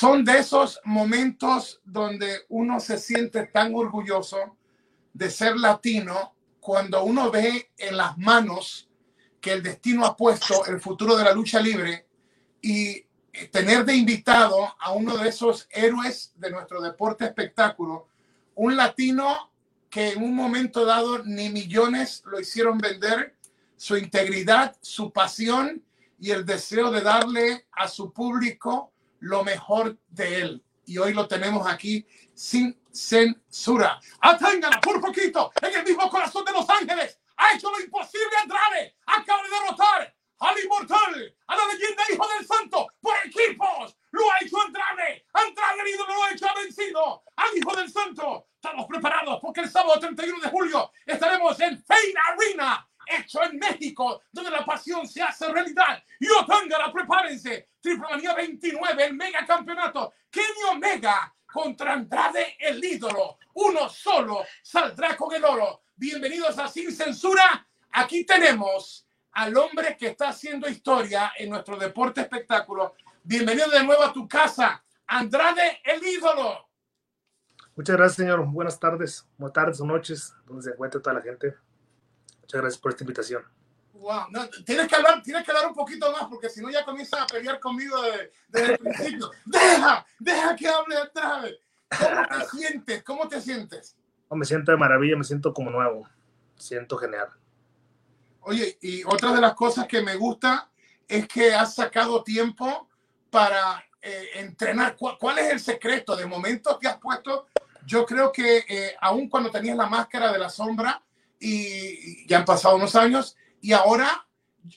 son de esos momentos donde uno se siente tan orgulloso de ser latino cuando uno ve en las manos que el destino ha puesto el futuro de la lucha libre y tener de invitado a uno de esos héroes de nuestro deporte espectáculo, un latino que en un momento dado ni millones lo hicieron vender, su integridad, su pasión y el deseo de darle a su público lo mejor de él. Y hoy lo tenemos aquí sin censura. Aténgala por poquito en el mismo corazón de Los Ángeles. Ha hecho lo imposible Andrade. Acaba de derrotar al inmortal, a la leyenda Hijo del Santo por equipos. Lo ha hecho Andrade. Andrade el ídolo lo ha hecho, ha vencido al Hijo del Santo. Estamos preparados porque el sábado 31 de julio estaremos en Fein Arena hecho en México, donde la pasión se hace realidad. Y Otángara, prepárense. Triple Manía 29, el mega campeonato. Kenny Omega contra Andrade, el ídolo. Uno solo saldrá con el oro. Bienvenidos a Sin Censura. Aquí tenemos al hombre que está haciendo historia en nuestro deporte espectáculo. Bienvenido de nuevo a tu casa, Andrade, el ídolo. Muchas gracias, señor. Buenas tardes, buenas tardes o noches, donde se encuentra toda la gente. Muchas gracias por esta invitación. Wow. tienes, que hablar, tienes que hablar un poquito más porque si no ya comienzas a pelear conmigo desde, el principio. deja, deja que hable otra vez. ¿Cómo te sientes? ¿Cómo te sientes? me siento de maravilla, me siento como nuevo. Siento genial. Oye, y otra de las cosas que me gusta es que has sacado tiempo para eh, entrenar. ¿Cuál, es el secreto? De momento que has puesto, yo creo que eh, aún cuando tenías la máscara de la sombra, y ya han pasado unos años y ahora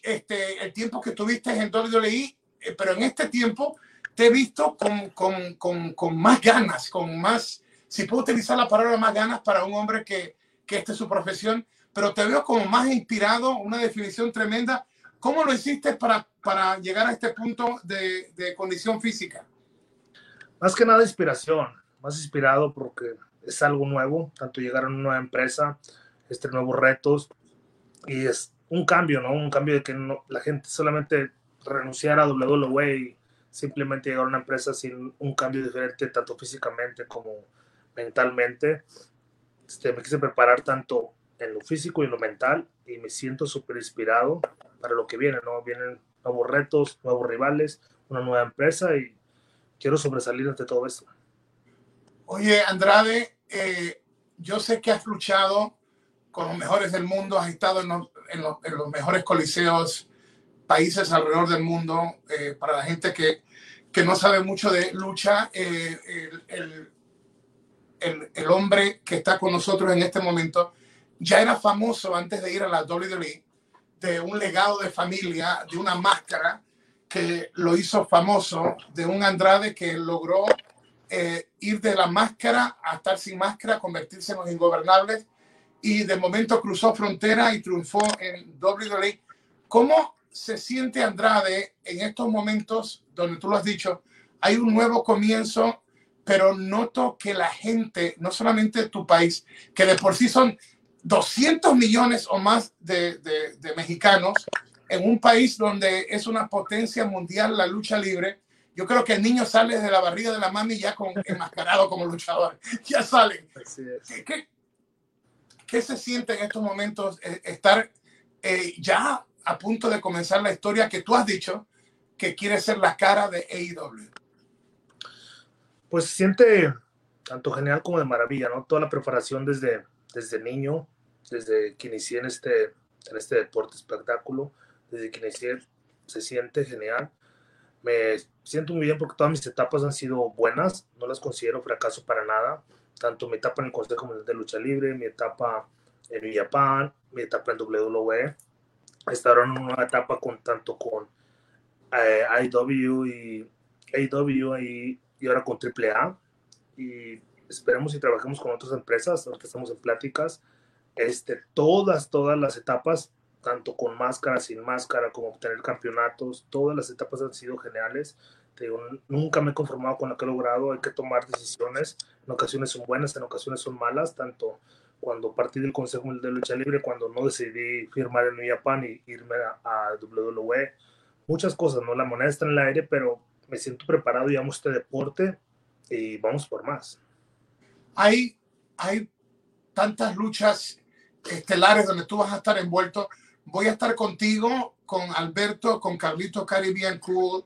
este, el tiempo que tuviste en WWE, eh, pero en este tiempo te he visto con, con, con, con, más ganas, con más, si puedo utilizar la palabra más ganas para un hombre que, que esta es su profesión, pero te veo como más inspirado, una definición tremenda. ¿Cómo lo hiciste para, para llegar a este punto de, de condición física? Más que nada inspiración, más inspirado porque es algo nuevo, tanto llegar a una nueva empresa, este, nuevos retos y es un cambio, ¿no? Un cambio de que no, la gente solamente renunciara a WWE y simplemente llegar a una empresa sin un cambio diferente, tanto físicamente como mentalmente. Este, me quise preparar tanto en lo físico y en lo mental y me siento súper inspirado para lo que viene, ¿no? Vienen nuevos retos, nuevos rivales, una nueva empresa y quiero sobresalir ante todo esto. Oye, Andrade, eh, yo sé que has luchado con los mejores del mundo, has estado en los, en los, en los mejores coliseos, países alrededor del mundo. Eh, para la gente que, que, no sabe mucho de lucha, eh, el, el, el, hombre que está con nosotros en este momento ya era famoso antes de ir a la WWE, de un legado de familia, de una máscara que lo hizo famoso, de un Andrade que logró eh, ir de la máscara a estar sin máscara, convertirse en los ingobernables y de momento cruzó frontera y triunfó en WWE. ¿Cómo se siente Andrade en estos momentos donde tú lo has dicho? Hay un nuevo comienzo, pero noto que la gente, no solamente tu país, que de por sí son 200 millones o más de, de, mexicanos, en un país donde es una potencia mundial la lucha libre, yo creo que el niño sale de la barriga de la mami ya con, enmascarado como luchador. Ya salen. ¿Qué, ¿Qué se siente en estos momentos eh, estar eh, ya a punto de comenzar la historia que tú has dicho que quiere ser la cara de AEW? Pues se siente tanto genial como de maravilla, ¿no? Toda la preparación desde, desde niño, desde que inicié en este, en este deporte espectáculo, desde que inicié, se siente genial. Me siento muy bien porque todas mis etapas han sido buenas, no las considero fracaso para nada tanto mi etapa en el Consejo Mundial de Lucha Libre, mi etapa en New Japan, mi etapa en WWE. Estaron en una etapa con tanto con eh, IW y AW y, y, ahora con AAA. Y esperemos y trabajemos con otras empresas, ahorita estamos en pláticas. Este, todas, todas las etapas, tanto con máscara, sin máscara, como obtener campeonatos, todas las etapas han sido geniales nunca me he conformado con lo que he logrado, hay que tomar decisiones, en ocasiones son buenas, en ocasiones son malas, tanto cuando partí del Consejo de Lucha Libre, cuando no decidí firmar en New Japan y irme a, WWE, muchas cosas, ¿no? La moneda está en el aire, pero me siento preparado y amo este deporte y vamos por más. Hay, hay tantas luchas estelares donde tú vas a estar envuelto. Voy a estar contigo, con Alberto, con Carlito Caribbean Cool.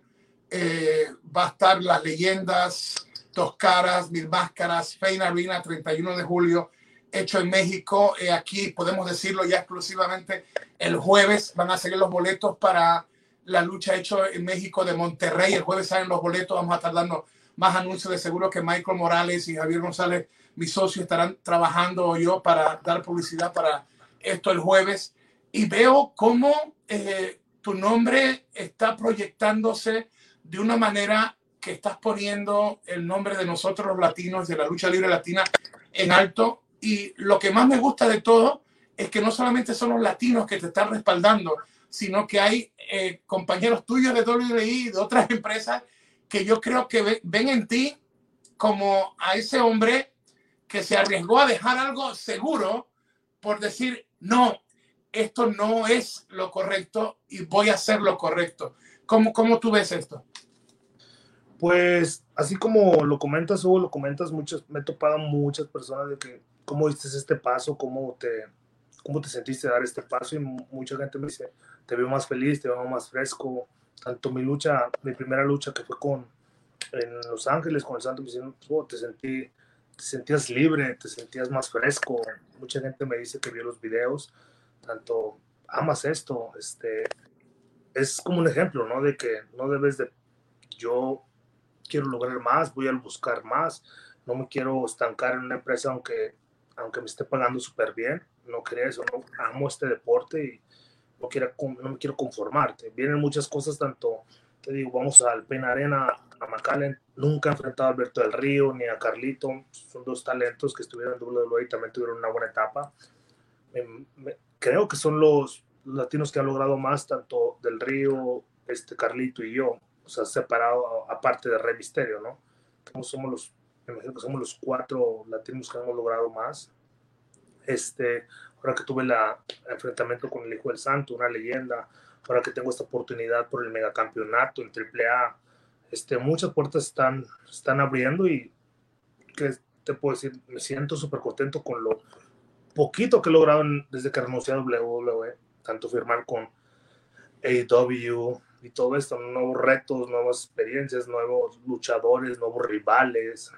Eh, va a estar las leyendas, Dos Caras, Mil Máscaras, Feina Arena, 31 de julio, hecho en México. Eh, aquí podemos decirlo ya exclusivamente el jueves. Van a salir los boletos para la lucha hecho en México de Monterrey. El jueves salen los boletos. Vamos a estar dando más anuncios de seguro que Michael Morales y Javier González, mi socio, estarán trabajando yo para dar publicidad para esto el jueves. Y veo cómo eh, tu nombre está proyectándose de una manera que estás poniendo el nombre de nosotros los latinos, de la lucha libre latina, en alto. Y lo que más me gusta de todo es que no solamente son los latinos que te están respaldando, sino que hay eh, compañeros tuyos de WWE y de otras empresas que yo creo que ven en ti como a ese hombre que se arriesgó a dejar algo seguro por decir, no, esto no es lo correcto y voy a hacer lo correcto. ¿Cómo, cómo tú ves esto? Pues así como lo comentas, Hugo, lo comentas, muchas, me he topado muchas personas de que, ¿cómo viste este paso? ¿Cómo te, cómo te sentiste dar este paso? Y mucha gente me dice, te veo más feliz, te veo más fresco, tanto mi lucha, mi primera lucha que fue con en Los Ángeles con el Santo, me oh, te sentí, te sentías libre, te sentías más fresco. Mucha gente me dice que vio los videos, tanto amas esto, este, es como un ejemplo, ¿no? De que no debes de, yo quiero lograr más, voy a buscar más, no me quiero estancar en una empresa aunque, aunque me esté pagando súper bien, no quería eso, no, amo este deporte y no, quiero, no me quiero conformarte. Vienen muchas cosas, tanto, te digo, vamos al Pena Arena, a McAllen, nunca he enfrentado a Alberto del Río ni a Carlito, son dos talentos que estuvieron en WWE y también tuvieron una buena etapa. creo que son los, latinos que han logrado más, tanto del Río, este Carlito y yo, o sea, separado aparte de Rey Misterio, ¿no? Somos los, imagino que somos los cuatro latinos que hemos logrado más. Este, ahora que tuve el enfrentamiento con el Hijo del Santo, una leyenda, ahora que tengo esta oportunidad por el megacampeonato en AAA, este, muchas puertas están, están abriendo y que te puedo decir, me siento súper contento con lo poquito que he logrado desde que renuncié a WWE, tanto firmar con AEW y todo esto, nuevos retos, nuevas experiencias, nuevos luchadores, nuevos rivales.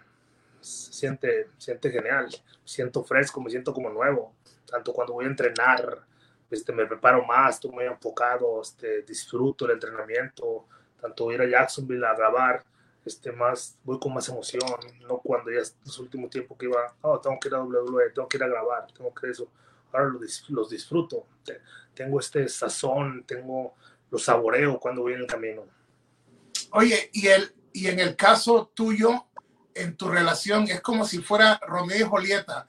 Se siente, siente genial, siento fresco, me siento como nuevo. Tanto cuando voy a entrenar, este, me preparo más, estoy muy enfocado, este, disfruto el entrenamiento, tanto ir a Jacksonville a grabar, este, más, voy con más emoción, no cuando ya los últimos tiempos que iba, oh, tengo que ir a WWE, tengo que ir a grabar, tengo que eso, ahora los, los disfruto, tengo este sazón, tengo, lo saboreo cuando voy en el camino. Oye, y, el, y en el caso tuyo, en tu relación, es como si fuera Romeo y Julieta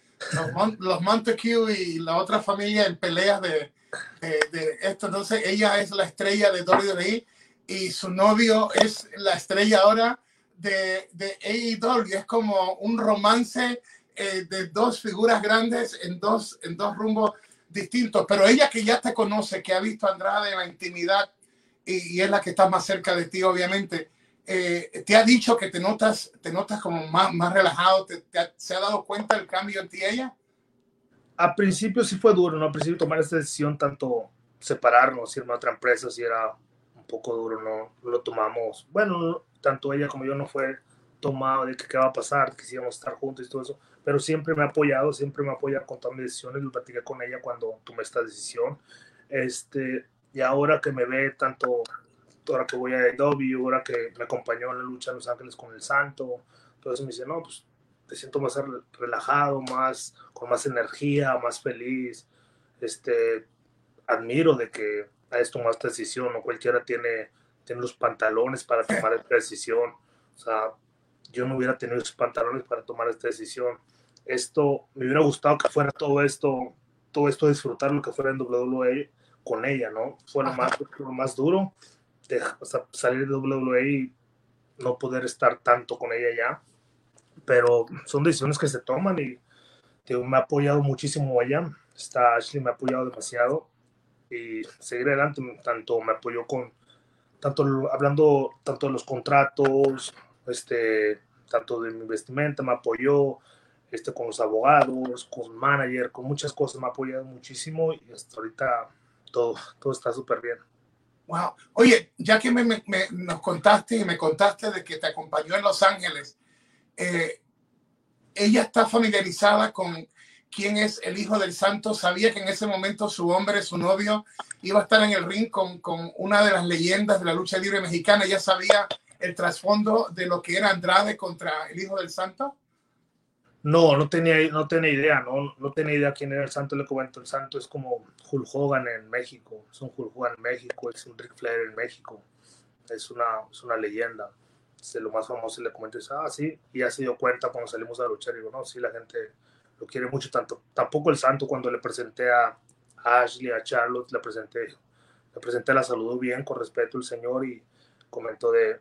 los, Montague y la otra familia en peleas de, de, esto. Entonces ella es la estrella de WWE y su novio es la estrella ahora de, de AEW. Es como un romance eh, de dos figuras grandes en dos, en dos rumbos distintos. Pero ella que ya te conoce, que ha visto a Andrade en la intimidad y, y es la que está más cerca de ti, obviamente eh, ¿te ha dicho que te notas, te notas como más, más relajado? ¿Te, se ha dado cuenta del cambio en ti ella? A principio sí fue duro, ¿no? Al principio tomar esta decisión, tanto separarnos, irme a otra empresa, sí era un poco duro, ¿no? Lo tomamos, bueno, tanto ella como yo no fue tomado de que qué va a pasar, que íbamos a estar juntos y todo eso, pero siempre me ha apoyado, siempre me apoya con todas mis decisiones, lo platiqué con ella cuando tomé esta decisión, este, y ahora que me ve tanto ahora que voy a AEW, ahora que me acompañó en la lucha en Los Ángeles con el Santo, entonces me dice, no, pues te siento más relajado, más, con más energía, más feliz, este, admiro de que hayas tomado esta decisión, no cualquiera tiene, tiene los pantalones para tomar esta decisión, o sea, yo no hubiera tenido esos pantalones para tomar esta decisión. Esto, me hubiera gustado que fuera todo esto, todo esto disfrutar lo que fuera en WWE con ella, ¿no? Fue lo más, lo más duro, salir de WWE y no poder estar tanto con ella ya. Pero son decisiones que se toman y me ha apoyado muchísimo ella. Está Ashley me ha apoyado demasiado y seguir adelante. Tanto me apoyó con, tanto hablando tanto de los contratos, este, tanto de mi vestimenta, me apoyó este, con los abogados, con manager, con muchas cosas, me ha apoyado muchísimo y hasta ahorita todo, todo está súper bien. Wow. Oye, ya que me, nos contaste y me contaste de que te acompañó en Los Ángeles, eh, ella está familiarizada con quién es el hijo del santo, sabía que en ese momento su hombre, su novio, iba a estar en el ring con, con una de las leyendas de la lucha libre mexicana, ella sabía el trasfondo de lo que era Andrade contra el hijo del santo. No, no tenía, no tenía idea, no, no tenía idea quién era el santo, le comento, el santo es como Hulk Hogan en México, es un Hulk Hogan en México, es un Ric Flair en México, es una, es una leyenda, es lo más famoso, le comento, dice, ah, sí, y ya se dio cuenta cuando salimos a luchar, digo, no, sí, la gente lo quiere mucho, tanto, tampoco el santo, cuando le presenté a, Ashley, a Charlotte, le presenté, le presenté, la saludó bien, con respeto el señor, y comentó de,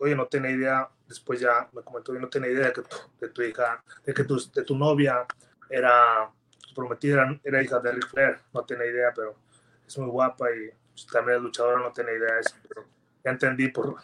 oye, no tenía idea, después ya me comentó, yo no tenía idea de que tu, de tu hija, de que tu, de tu novia era, prometida era, hija de Ric Flair, no tenía idea, pero es muy guapa y pues, también es luchadora, no tenía idea de eso, pero ya entendí por,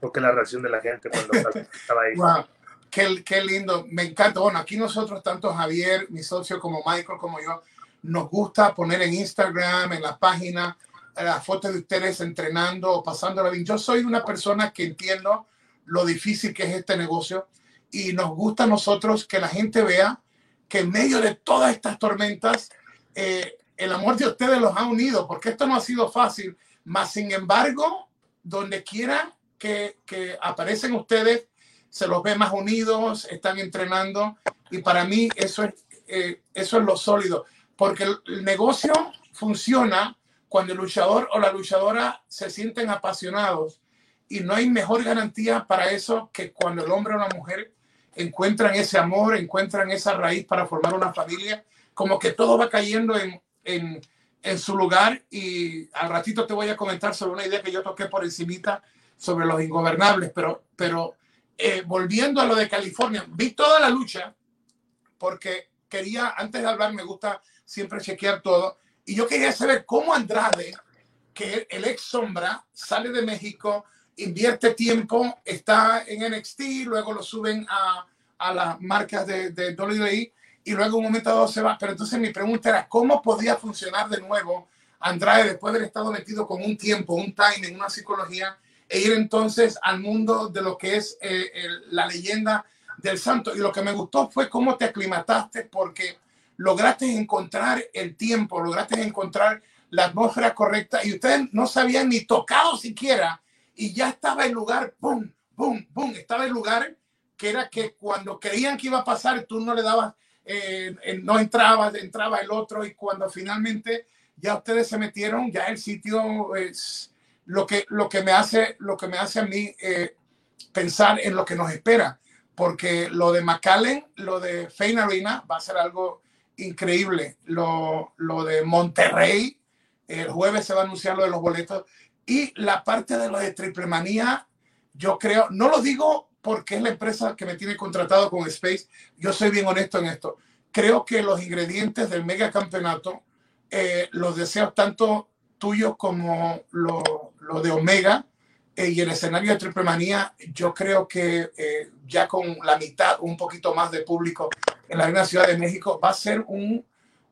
por qué la reacción de la gente cuando estaba ahí. Wow. Qué, qué, lindo, me encanta. Bueno, aquí nosotros, tanto Javier, mi socio, como Michael, como yo, nos gusta poner en Instagram, en la página, las fotos de ustedes entrenando o pasándola bien. Yo soy una persona que entiendo lo difícil que es este negocio y nos gusta a nosotros que la gente vea que en medio de todas estas tormentas, eh, el amor de ustedes los ha unido, porque esto no ha sido fácil, más sin embargo, donde quiera que, que aparecen ustedes, se los ve más unidos, están entrenando y para mí eso es, eh, eso es lo sólido, porque el negocio funciona cuando el luchador o la luchadora se sienten apasionados. Y no hay mejor garantía para eso que cuando el hombre o la mujer encuentran ese amor, encuentran esa raíz para formar una familia, como que todo va cayendo en, en, en su lugar. Y al ratito te voy a comentar sobre una idea que yo toqué por encimita sobre los ingobernables, pero, pero eh, volviendo a lo de California, vi toda la lucha porque quería, antes de hablar, me gusta siempre chequear todo y yo quería saber cómo Andrade, que el ex sombra, sale de México, invierte tiempo, está en NXT, luego lo suben a, a las marcas de, de WWE y luego un momento dado se va. Pero entonces mi pregunta era, ¿cómo podía funcionar de nuevo Andrade después de haber estado metido con un tiempo, un timing, una psicología, e ir entonces al mundo de lo que es eh, la leyenda del santo? Y lo que me gustó fue cómo te aclimataste porque lograste encontrar el tiempo, lograste encontrar la atmósfera correcta y ustedes no sabían ni tocado siquiera y ya estaba el lugar, ¡pum! ¡pum! ¡pum! Estaba el lugar que era que cuando creían que iba a pasar, tú no le dabas, eh, no entrabas, entraba el otro y cuando finalmente ya ustedes se metieron, ya el sitio es lo que, lo que, me, hace, lo que me hace a mí eh, pensar en lo que nos espera, porque lo de McAllen, lo de Fein Arena va a ser algo increíble. Lo, lo de Monterrey, el jueves se va a anunciar lo de los boletos. Y la parte de lo de Triple Manía, yo creo, no lo digo porque es la empresa que me tiene contratado con Space, yo soy bien honesto en esto. Creo que los ingredientes del mega campeonato, eh, los deseos tanto tuyos como lo, lo de Omega eh, y el escenario de Triple Manía, yo creo que eh, ya con la mitad, un poquito más de público en la Arena Ciudad de México, va a ser un,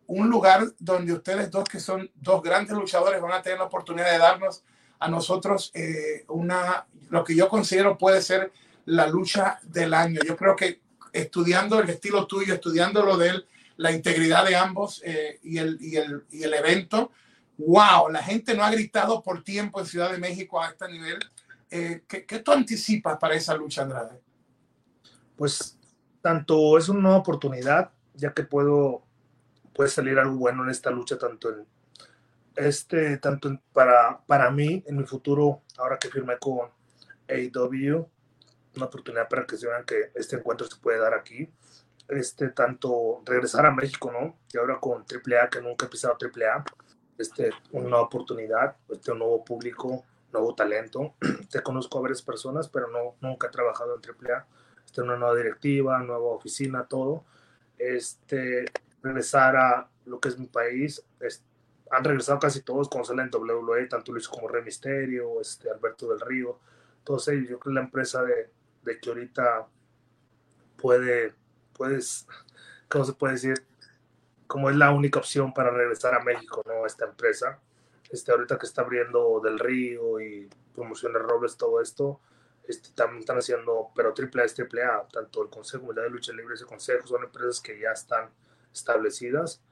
un lugar donde ustedes dos, que son dos grandes luchadores, van a tener la oportunidad de darnos a nosotros eh, una, lo que yo considero puede ser la lucha del año. Yo creo que estudiando el estilo tuyo, estudiando lo de él, la integridad de ambos eh, y, el, y, el, y el evento, wow, la gente no ha gritado por tiempo en Ciudad de México a este nivel. Eh, ¿qué, ¿Qué tú anticipas para esa lucha, Andrade? Pues tanto es una nueva oportunidad, ya que puedo puede salir algo bueno en esta lucha, tanto en este, tanto para, para mí en mi futuro, ahora que firmé con AEW, una oportunidad para que se vean que este encuentro se puede dar aquí. Este, tanto regresar a México, ¿no? Y ahora con AAA, que nunca he pisado AAA, este, una nueva oportunidad, este, un nuevo público, nuevo talento. Te conozco a varias personas, pero no, nunca he trabajado en AAA este, una nueva directiva, nueva oficina, todo. Este, regresar a lo que es mi país, han regresado casi todos cuando salen en WWE, tanto Luis como Rey Misterio, este, Alberto del Río, ellos. Yo creo que la empresa de, de que ahorita puede, puedes, ¿cómo se puede decir? Como es la única opción para regresar a México, ¿no? Esta empresa. Este, ahorita que está abriendo Del Río y Promociones Robles, todo esto, este, también están haciendo, pero triple A es triple A, tanto el Consejo Mundial de Lucha Libre y ese Consejo son empresas que ya están establecidas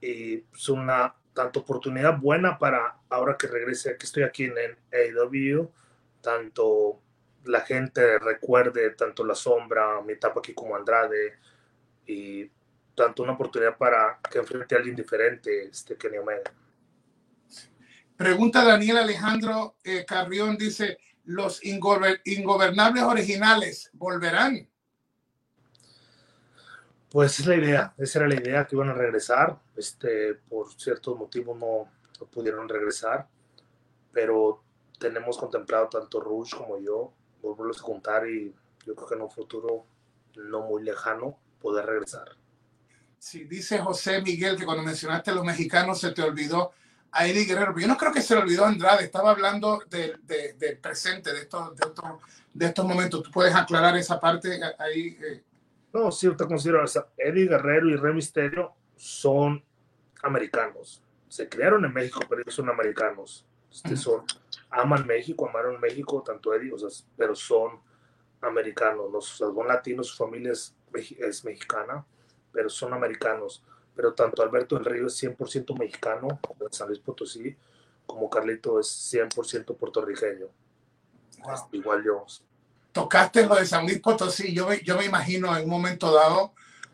y es una tanto oportunidad buena para ahora que regrese, que estoy aquí en, en AEW, tanto la gente recuerde tanto la sombra, mi etapa aquí como Andrade, y tanto una oportunidad para que enfrente a alguien diferente, este Kenny Omega. Pregunta Daniel Alejandro eh, Carrión, dice, ¿los ingobernables originales volverán? Pues es la idea, esa era la idea, que iban a regresar, este, por ciertos motivos no, no pudieron regresar, pero tenemos contemplado tanto Rush como yo volverlos a juntar y yo creo que en un futuro no muy lejano poder regresar. Sí, dice José Miguel que cuando mencionaste a los mexicanos se te olvidó a Eddie Guerrero. Yo no creo que se le olvidó a Andrade, estaba hablando del de, presente, de estos, de, estos, de estos momentos. ¿Tú puedes aclarar esa parte ahí? No, sí, te considero, Eddie Guerrero y Rey Misterio son americanos. Se crearon en México, pero ellos son americanos. Este, son aman México, amaron México, tanto ellos, pero son americanos, los son latinos, su familia es, mexicana, pero son americanos. Pero tanto Alberto del Río es 100% mexicano, de San Luis Potosí, como Carlito es 100% puertorriqueño. igual yo. Tocaste lo de San Luis Potosí, yo, yo me imagino en un momento dado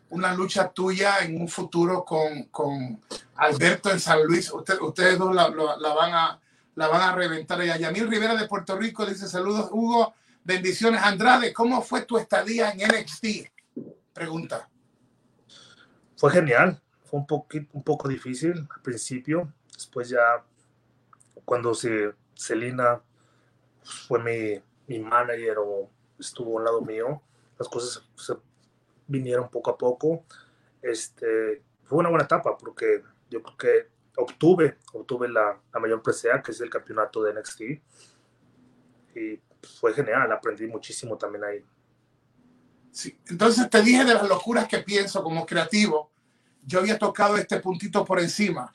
una lucha tuya en un futuro con, con Alberto en San Luis. ustedes dos la van a la van a reventar allá. Yamil Rivera de Puerto Rico dice saludos, Hugo, bendiciones. Andrade, ¿cómo fue tu estadía en NXT? Pregunta. Fue genial, fue un, poquito, un poco difícil al principio, después ya cuando se, Celina fue mi, mi manager o estuvo al lado mío, las cosas vinieron poco a poco. Este, fue una buena etapa porque yo creo que obtuve, obtuve la, la mayor presea, que es el campeonato de NXT. Y fue genial, aprendí muchísimo también ahí. Sí. Entonces te dije de las locuras que pienso como creativo. Yo había tocado este puntito por encima,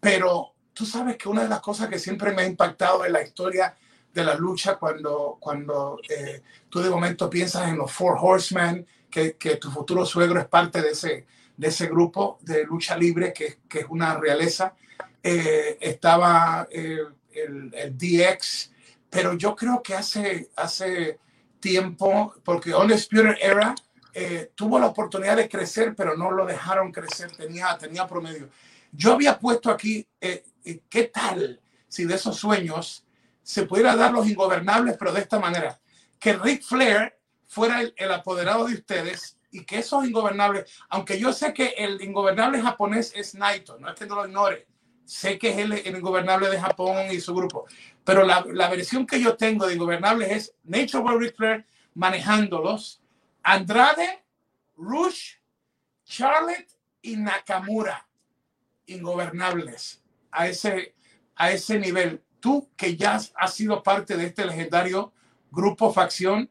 pero tú sabes que una de las cosas que siempre me ha impactado en la historia de la lucha cuando, cuando eh, tú de momento piensas en los Four Horsemen, que, que, tu futuro suegro es parte de ese, de ese grupo de lucha libre que, que es una realeza. Eh, estaba eh, el, DX, pero yo creo que hace, hace tiempo, porque Undisputed Era eh, tuvo la oportunidad de crecer, pero no lo dejaron crecer, tenía, tenía promedio. Yo había puesto aquí, ¿qué tal si de esos sueños se pudiera dar los ingobernables, pero de esta manera? Que Ric Flair fuera el, el apoderado de ustedes y que esos ingobernables, aunque yo sé que el ingobernable japonés es Naito, no es que no lo ignore, sé que es el, ingobernable de Japón y su grupo, pero la, la, versión que yo tengo de ingobernables es Nature Boy Flair manejándolos, Andrade, Rush, Charlotte y Nakamura, ingobernables. A ese, a ese nivel. Tú que ya has sido parte de este legendario grupo facción,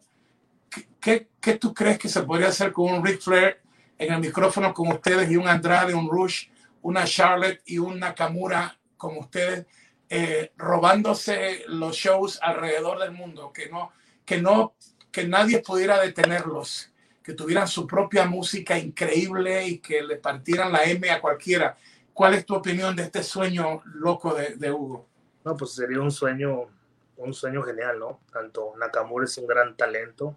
¿qué, ¿qué, tú crees que se podría hacer con un Ric Flair en el micrófono con ustedes y un Andrade, un Rush, una Charlotte y un Nakamura como ustedes, eh, robándose los shows alrededor del mundo, que no, que no, que nadie pudiera detenerlos, que tuvieran su propia música increíble y que le partieran la M a cualquiera. ¿Cuál es tu opinión de este sueño loco de, de Hugo? No, pues sería un sueño, un sueño genial, ¿no? Tanto Nakamura es un gran talento,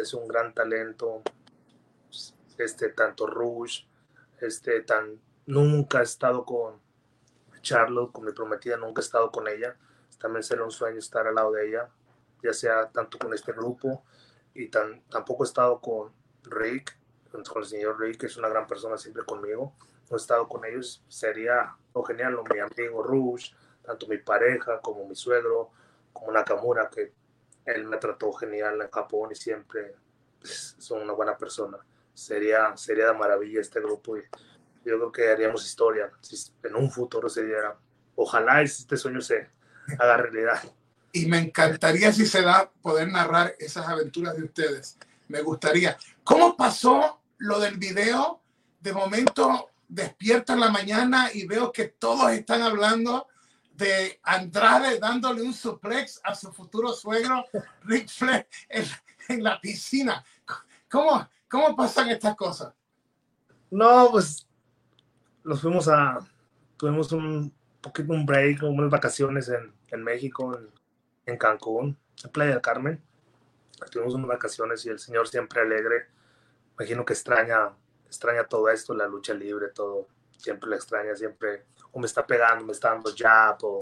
es un gran talento, este, tanto Rush, este, tan, nunca ha estado con Charlotte, con mi prometida, nunca he estado con ella, también sería un sueño estar al lado de ella, ya sea tanto con este grupo, y tan, tampoco he estado con Rick, con el señor Rick, que es una gran persona siempre conmigo, no he estado con ellos, sería genial, mi amigo Rush, tanto mi pareja como mi suegro, como Nakamura, que él me trató genial en Japón y siempre son una buena persona. Sería, sería de maravilla este grupo y yo creo que haríamos historia en un futuro se diera. Ojalá este sueño se haga realidad. Y me encantaría si se da poder narrar esas aventuras de ustedes. Me gustaría. ¿Cómo pasó lo del video? De momento despierto en la mañana y veo que todos están hablando de Andrade dándole un suplex a su futuro suegro Rick Flair en, la piscina. ¿Cómo, ¿Cómo pasan estas cosas? No, pues nos fuimos a, tuvimos un poquito un break, unas vacaciones en, en México, en, en, Cancún, en Playa del Carmen. Tuvimos unas vacaciones y el señor siempre alegre. Imagino que extraña, extraña todo esto, la lucha libre, todo. Siempre la extraña, siempre o me está pegando, me está dando jab, o,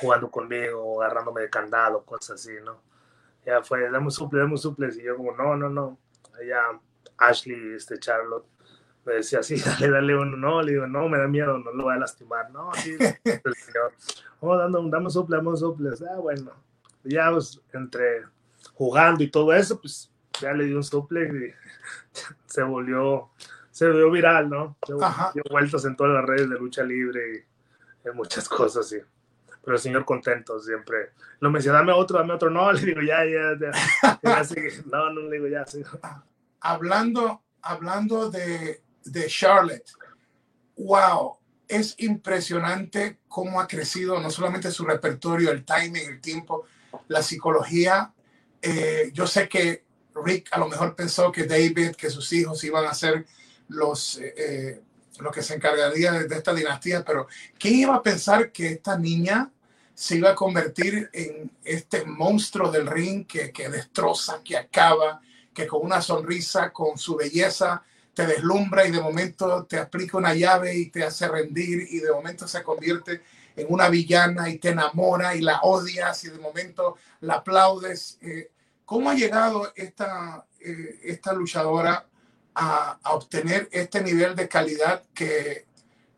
jugando conmigo, o agarrándome de candado, cosas así, ¿no? Ya fue, dame un suple, dame un suple, y yo como, no, no, no. Allá Ashley, este Charlotte, me decía, sí, dale, dale uno, no, le digo, no, me da miedo, no lo voy a lastimar, no, sí, el señor, oh, dando, dame un suple, dame un suple, ah, bueno, ya pues, entre jugando y todo eso, pues ya le di un suple y se volvió se vio viral, ¿no? Dio vueltas en todas las redes de lucha libre y en muchas cosas, sí. Pero el señor contento siempre. Lo me decía, dame otro, dame otro. No, le digo, ya, ya, ya. no, no, le digo, ya, sí. Hablando, hablando de, de Charlotte, wow, es impresionante cómo ha crecido no solamente su repertorio, el timing, el tiempo, la psicología. Eh, yo sé que Rick a lo mejor pensó que David, que sus hijos iban a ser los, eh, eh que se encargaría de, esta dinastía, pero ¿quién iba a pensar que esta niña se iba a convertir en este monstruo del ring que, que destroza, que acaba, que con una sonrisa, con su belleza, te deslumbra y de momento te aplica una llave y te hace rendir y de momento se convierte en una villana y te enamora y la odias y de momento la aplaudes. Eh, ¿Cómo ha llegado esta, eh, esta luchadora a, obtener este nivel de calidad que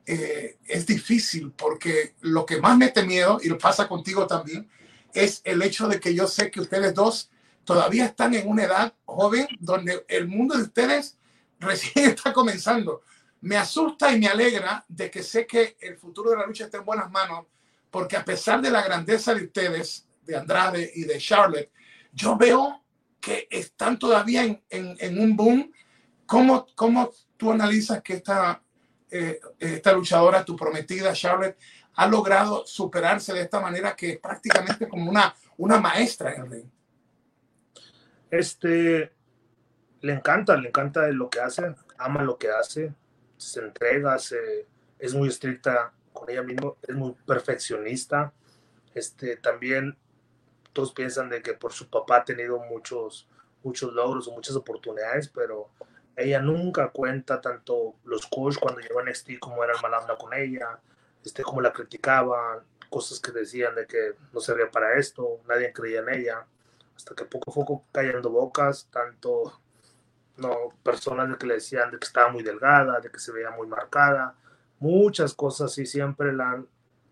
eh, es difícil porque lo que más me mete miedo, y lo pasa contigo también, es el hecho de que yo sé que ustedes dos todavía están en una edad joven donde el mundo de ustedes recién está comenzando. Me asusta y me alegra de que sé que el futuro de la lucha está en buenas manos, porque a pesar de la grandeza de ustedes, de Andrade y de Charlotte, yo veo que están todavía en, en, en un boom ¿Cómo, cómo tú analizas que esta, eh, esta luchadora, tu prometida Charlotte, ha logrado superarse de esta manera que es prácticamente como una, una maestra en el ring? Este, le encanta, le encanta lo que hace, ama lo que hace, se entrega, se, es muy estricta con ella misma, es muy perfeccionista. Este, también todos piensan de que por su papá ha tenido muchos, muchos logros o muchas oportunidades, pero ella nunca cuenta tanto los coach cuando llegó a NXT como eran mal con ella, este, como la criticaban, cosas que decían de que no servía para esto, nadie creía en ella, hasta que poco a poco cayendo bocas, tanto no personas de que le decían de que estaba muy delgada, de que se veía muy marcada, muchas cosas y siempre la han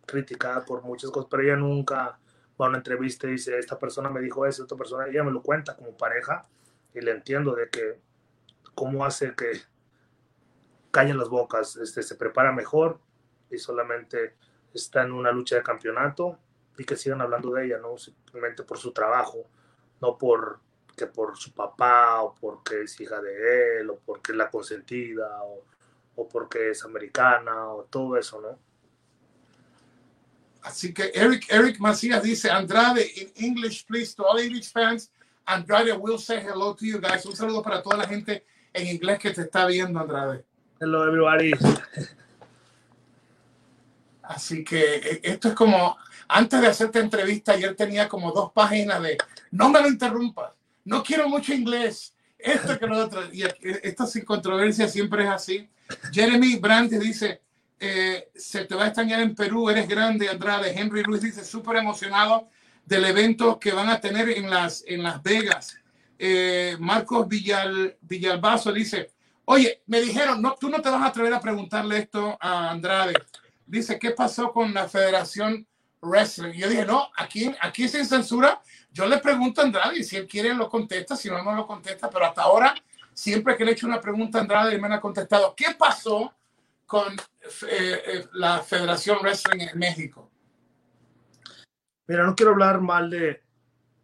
criticado por muchas cosas, pero ella nunca va a una entrevista y dice, esta persona me dijo eso, esta persona, ella me lo cuenta como pareja y le entiendo de que cómo hace que callen las bocas, este, se prepara mejor y solamente está en una lucha de campeonato y que sigan hablando de ella, ¿no? Simplemente por su trabajo, no por que por su papá o porque es hija de él o porque es la consentida o, o porque es americana o todo eso, ¿no? Así que Eric, Eric Macías dice, Andrade, in English, please, to all English fans, Andrade will say hello to you guys. Un saludo para toda la gente en inglés que te está viendo, Andrade. Hello, everybody. Así que eh, esto es como, antes de hacerte entrevista, ayer tenía como dos páginas de, no me lo interrumpas, no quiero mucho inglés, esto que lo otro. Y sin controversia siempre es así. Jeremy Brandt dice, eh, se te va a extrañar en Perú, eres grande, Andrade. Henry Ruiz dice, súper emocionado del evento que van a tener en Las, en las Vegas. Eh, Marcos Villal, Villalbazo dice, oye, me dijeron, no, tú no te vas a atrever a preguntarle esto a Andrade. Dice, ¿qué pasó con la Federación Wrestling? yo dije, no, aquí, aquí sin censura. Yo le pregunto a Andrade y si él quiere lo contesta, si no, no lo contesta. Pero hasta ahora, siempre que le he hecho una pregunta a Andrade, me ha contestado, ¿qué pasó con eh, eh, la Federación Wrestling en México? Mira, no quiero hablar mal de,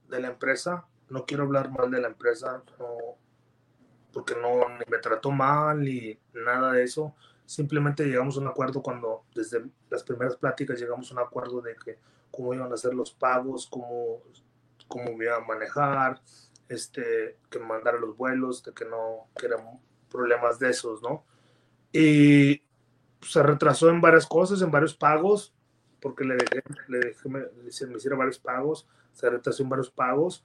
de la empresa, no quiero hablar mal de la empresa, porque no me trató mal ni nada de eso. Simplemente llegamos a un acuerdo cuando desde las primeras pláticas llegamos a un acuerdo de que cómo iban a ser los pagos, cómo, cómo me iban a manejar, este, que me mandara los vuelos, de que no, que problemas de esos, ¿no? Y se retrasó en varias cosas, en varios pagos, porque le dejé, le dejé me, me hiciera varios pagos, se retrasó en varios pagos,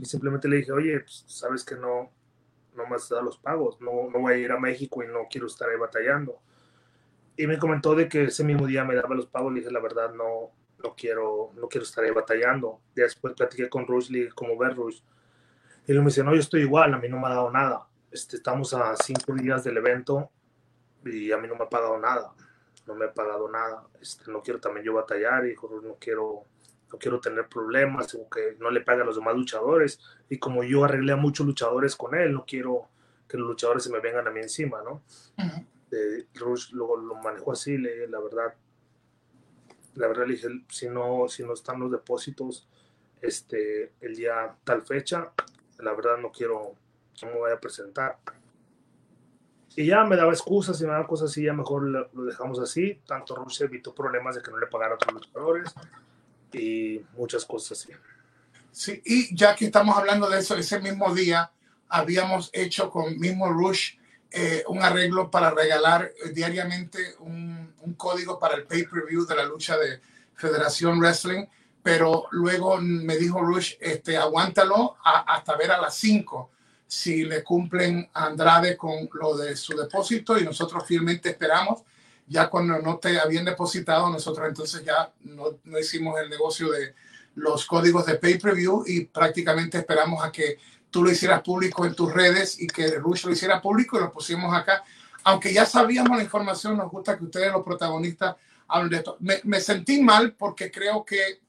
y simplemente le dije, oye, pues, sabes que no, no me has dado los pagos, no, no voy a ir a México y no quiero estar ahí batallando. Y me comentó de que ese mismo día me daba los pagos, le dije, la verdad, no, no quiero, no quiero estar ahí batallando. después platiqué con Rush, le dije, ¿cómo ver Rush? Y él me dice, no, yo estoy igual, a mí no me ha dado nada. Este, estamos a cinco días del evento y a mí no me ha pagado nada. No me ha pagado nada. Este, no quiero también yo batallar y no quiero, no quiero tener problemas o que no le paguen a los demás luchadores. Y como yo arreglé a muchos luchadores con él, no quiero que los luchadores se me vengan a mí encima, ¿no? Rush lo, lo manejó así, le, la verdad, la verdad le dije, si no, si no están los depósitos este, el día tal fecha, la verdad no quiero, no me voy a presentar. Y ya me daba excusas y me daba cosas así, ya mejor lo, dejamos así. Tanto Rusia evitó problemas de que no le pagara a otros luchadores y muchas cosas así. Sí, y ya que estamos hablando de eso, ese mismo día habíamos hecho con mismo Rush eh, un arreglo para regalar diariamente un, un código para el pay-per-view de la lucha de Federación Wrestling, pero luego me dijo Rush, este, aguántalo hasta ver a las 5 si le cumplen a Andrade con lo de su depósito y nosotros fielmente esperamos. Ya cuando no te habían depositado, nosotros entonces ya no, no hicimos el negocio de los códigos de pay-per-view y prácticamente esperamos a que tú lo hicieras público en tus redes y que Rush lo hiciera público y lo pusimos acá. Aunque ya sabíamos la información, nos gusta que ustedes, los protagonistas, hablen de esto. Me, me sentí mal porque creo que,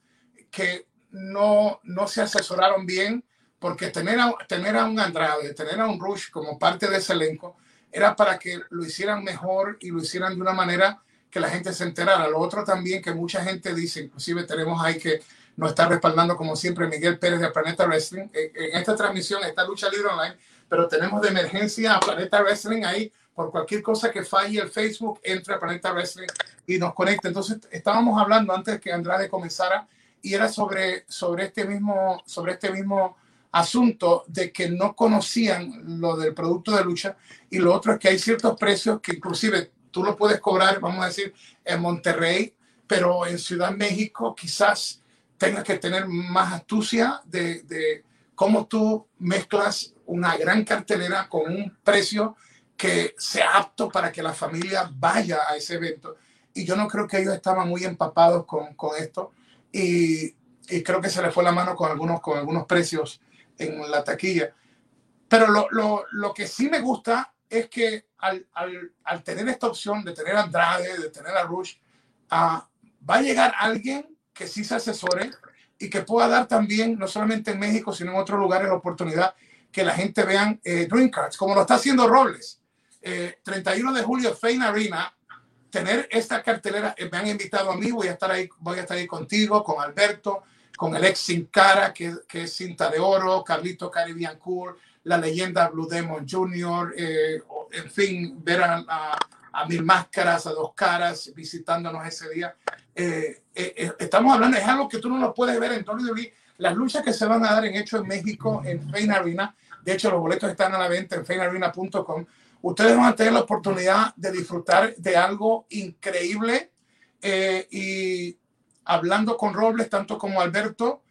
que no, no se asesoraron bien, porque tener a, tener a un Andrade, tener a un Rush como parte de ese elenco, era para que lo hicieran mejor y lo hicieran de una manera que la gente se enterara. Lo otro también que mucha gente dice, inclusive tenemos ahí que nos está respaldando como siempre Miguel Pérez de Planeta Wrestling. En, esta transmisión, esta lucha libre online, pero tenemos de emergencia a Planeta Wrestling ahí. Por cualquier cosa que falle el Facebook, entra a Planeta Wrestling y nos conecta. Entonces, estábamos hablando antes que Andrade comenzara y era sobre, sobre, este, mismo, sobre este mismo asunto de que no conocían lo del producto de lucha y lo otro es que hay ciertos precios que inclusive tú lo puedes cobrar, vamos a decir, en Monterrey, pero en Ciudad México quizás tengas que tener más astucia de, de cómo tú mezclas una gran cartelera con un precio que sea apto para que la familia vaya a ese evento. Y yo no creo que ellos estaban muy empapados con, con esto y, y, creo que se les fue la mano con algunos, con algunos precios en la taquilla. Pero lo, lo, lo que sí me gusta es que al, al, al, tener esta opción de tener a Andrade, de tener a Rush, uh, va a llegar alguien que sí se asesore y que pueda dar también, no solamente en México, sino en otros lugares, la oportunidad que la gente vean eh, Dream Cards, como lo está haciendo Robles. Eh, 31 de julio, Fein Arena, tener esta cartelera, eh, me han invitado a mí, voy a estar ahí, voy a estar ahí contigo, con Alberto, con el ex Sin Cara, que, que es cinta de oro, Carlito Caribbean Cool, la leyenda Blue Demon Jr., eh, en fin, ver a, a mil máscaras, a dos caras, visitándonos ese día. Eh, eh, estamos hablando, es algo que tú no lo puedes ver en WWE. Las luchas que se van a dar en hecho en México, en Fein Arena, de hecho los boletos están a la venta en feinarena.com. Ustedes van a tener la oportunidad de disfrutar de algo increíble y hablando con Robles, tanto como Alberto,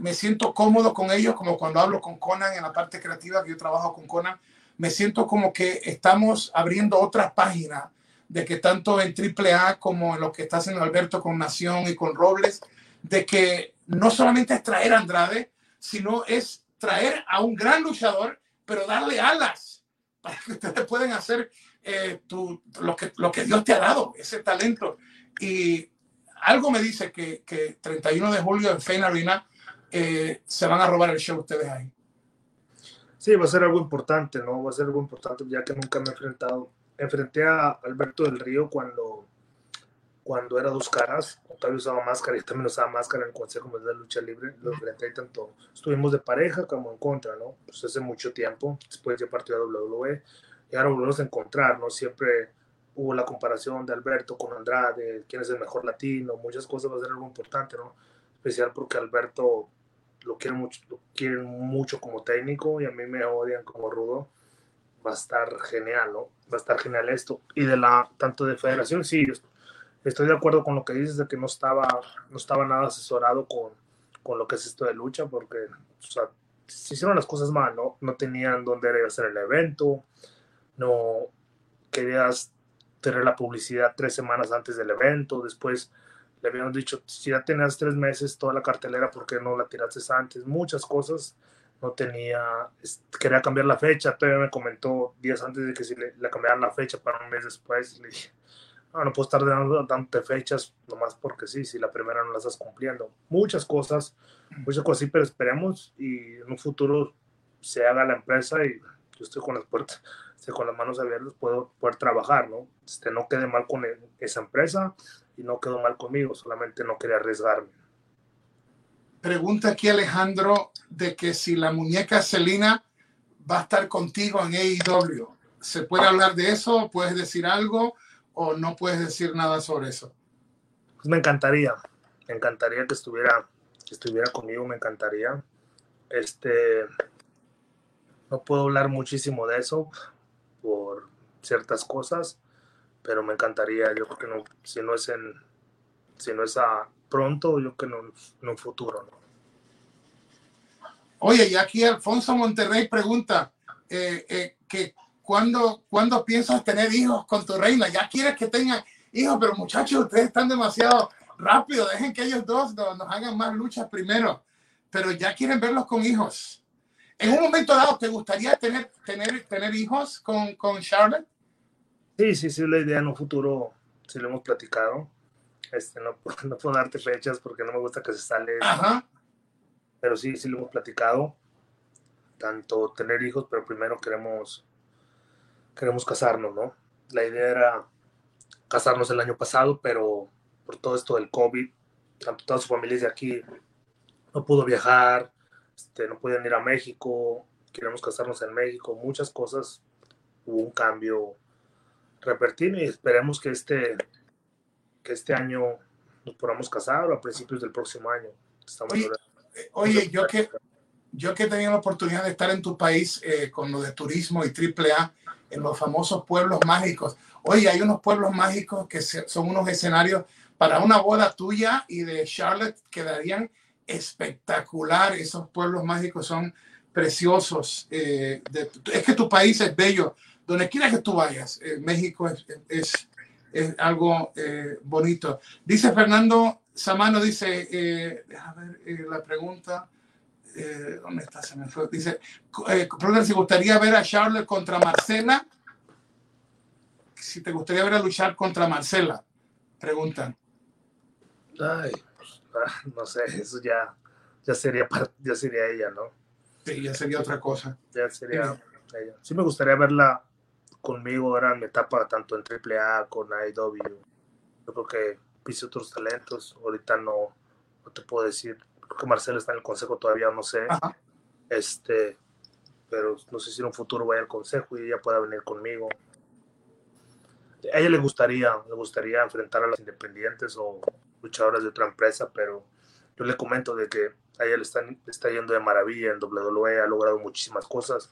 me siento cómodo con ellos, como cuando hablo con Conan en la parte creativa, que yo trabajo con Conan, me siento como que estamos abriendo otras páginas de que tanto en AAA como en lo que está haciendo Alberto con Nación y con Robles, de que no solamente es traer a Andrade, sino es traer a un gran luchador, pero darle alas para que ustedes puedan hacer eh, lo, que, lo que Dios te ha dado, ese talento. Y algo me dice que, que 31 de julio en Fein Arena eh, se van a robar el show ustedes ahí. Sí, va a ser algo importante, ¿no? Va a ser algo importante ya que nunca me he enfrentado enfrenté a Alberto del Río cuando, cuando era dos caras, todavía usaba máscara y también usaba máscara en el Consejo de Lucha Libre, lo enfrenté tanto, estuvimos de pareja como en contra, ¿no? Pues hace mucho tiempo, después ya partió a WWE y ahora volvemos a encontrar, ¿no? Siempre hubo la comparación de Alberto con Andrade, quién es el mejor latino, muchas cosas va a ser algo importante, ¿no? Especial porque Alberto lo quieren mucho, lo quieren mucho como técnico y a mí me odian como rudo. Va a estar genial, ¿no? Va a estar genial esto. Y de la, tanto de federación, sí, estoy de acuerdo con lo que dices de que no estaba, no estaba nada asesorado con, con lo que es esto de lucha, porque, o sea, se hicieron las cosas mal, ¿no? No tenían dónde hacer el evento, no querías tener la publicidad tres semanas antes del evento, después le habíamos dicho, si ya tenías tres meses toda la cartelera, ¿por qué no la tiraste antes? Muchas cosas, no tenía, quería cambiar la fecha, todavía me comentó días antes de que si le, le cambiaran la fecha para un mes después, le dije, no, no puedo estar dando tantas fechas nomás porque sí, si la primera no la estás cumpliendo. Muchas cosas, muchas cosas sí, pero esperemos y en un futuro se haga la empresa y yo estoy con las puertas este, con las manos abiertas puedo poder trabajar, ¿no? Este, no quede mal con esa empresa y no quedó mal conmigo, solamente no quería arriesgarme. Pregunta aquí Alejandro de que si la muñeca Celina va a estar contigo en AEW. ¿Se puede hablar de eso? ¿Puedes decir algo o no puedes decir nada sobre eso? Pues me encantaría, me encantaría que estuviera, que estuviera conmigo, me encantaría. Este, no puedo hablar muchísimo de eso por ciertas cosas, pero me encantaría, yo creo que no, si no es en, si no es a pronto, yo creo que en un futuro, ¿no? Oye, y aquí Alfonso Monterrey pregunta eh, eh, que ¿cuándo, ¿cuándo piensas tener hijos con tu reina? Ya quieres que tengan hijos, pero muchachos, ustedes están demasiado rápido, dejen que ellos dos nos, nos hagan más luchas primero, pero ya quieren verlos con hijos. ¿En un momento dado te gustaría tener, tener, tener hijos con, con Charlotte? Sí, sí, sí, la idea en un futuro, si lo hemos platicado. Este, no, no puedo darte fechas porque no me gusta que se sale. Ajá. Pero sí, sí lo hemos platicado. Tanto tener hijos, pero primero queremos, queremos casarnos, ¿no? La idea era casarnos el año pasado, pero por todo esto del COVID, tanto toda su familia de aquí no pudo viajar, este, no podían ir a México, queremos casarnos en México, muchas cosas, hubo un cambio repentino y esperemos que este, que este año nos podamos casar o a principios del próximo año. oye, eh, yo que yo que he tenido la oportunidad de estar en tu país eh, con lo de turismo y AAA, en los famosos pueblos mágicos. Oye, hay unos pueblos mágicos que son unos escenarios para una boda tuya y de Charlotte que darían espectacular. Esos pueblos mágicos son preciosos. Eh, es que tu país es bello. Donde quiera que tú vayas, eh, México es, es, algo eh, bonito. Dice Fernando Samano, dice, déjame ver la pregunta. ¿Dónde está? Se me fue. Dice, si gustaría ver a Charlotte contra Marcela. Si te gustaría ver a luchar contra Marcela, preguntan. no sé, eso ya, ya, sería, ya sería ella, ¿no? Sí, ya sería otra cosa. Ya sería ella. Sí me gustaría verla conmigo ahora en mi etapa tanto en AAA con IW. Yo creo que pise otros talentos. Ahorita no, no te puedo decir. Creo que Marcelo está en el consejo todavía, no sé. Este, pero no sé si en un futuro vaya al consejo y ella pueda venir conmigo. A ella le gustaría, le gustaría enfrentar a las independientes o luchadoras de otra empresa, pero yo le comento de que a ella le, están, está yendo de maravilla en WWE, ha logrado muchísimas cosas.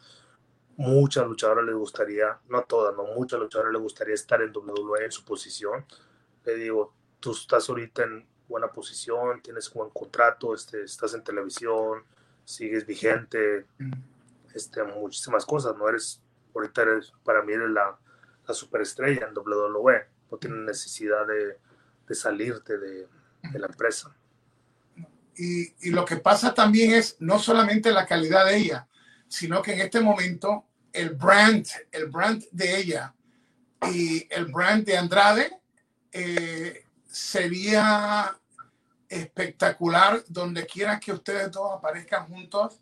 Muchas luchadoras le gustaría, no todas, no muchas luchadoras le gustaría estar en WWE en su posición. Le digo, tú estás ahorita en buena posición, tienes buen contrato, este, estás en televisión, sigues vigente, este, muchísimas cosas, no eres, ahorita eres, para mí eres la, la superestrella en WWE, no tienes necesidad de, de salirte de, la empresa. Y, lo que pasa también es no solamente la calidad de ella, sino que en este momento el brand, el brand de ella y el brand de Andrade eh, sería espectacular donde quiera que ustedes dos aparezcan juntos.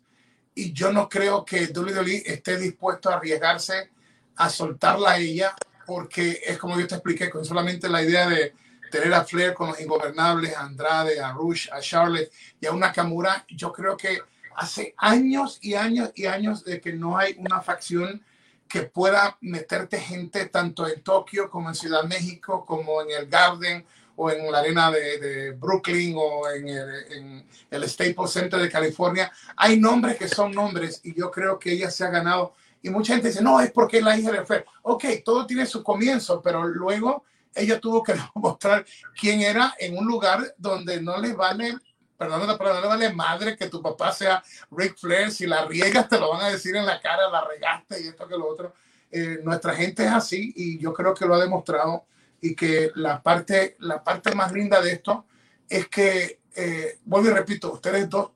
Y yo no creo que WWE esté dispuesto a arriesgarse a soltarla a ella porque es como yo te expliqué, con solamente la idea de tener a Flair con los ingobernables, a Andrade, a Rush, a Charlotte y a una Nakamura, yo creo que hace años y años y años de que no hay una facción que pueda meterte gente tanto en Tokio como en Ciudad México, como en el Garden o en la arena de, Brooklyn o en el, en el, Staples Center de California. Hay nombres que son nombres y yo creo que ella se ha ganado. Y mucha gente dice, no, es porque es la hija de Fer. Ok, todo tiene su comienzo, pero luego ella tuvo que mostrar quién era en un lugar donde no le vale, perdón, no le vale madre que tu papá sea Rick Flair. Si la riegas, te lo van a decir en la cara, la regaste y esto que lo otro. Eh, nuestra gente es así y yo creo que lo ha demostrado y que la parte, la parte más linda de esto es que, eh, vuelvo y repito, ustedes dos,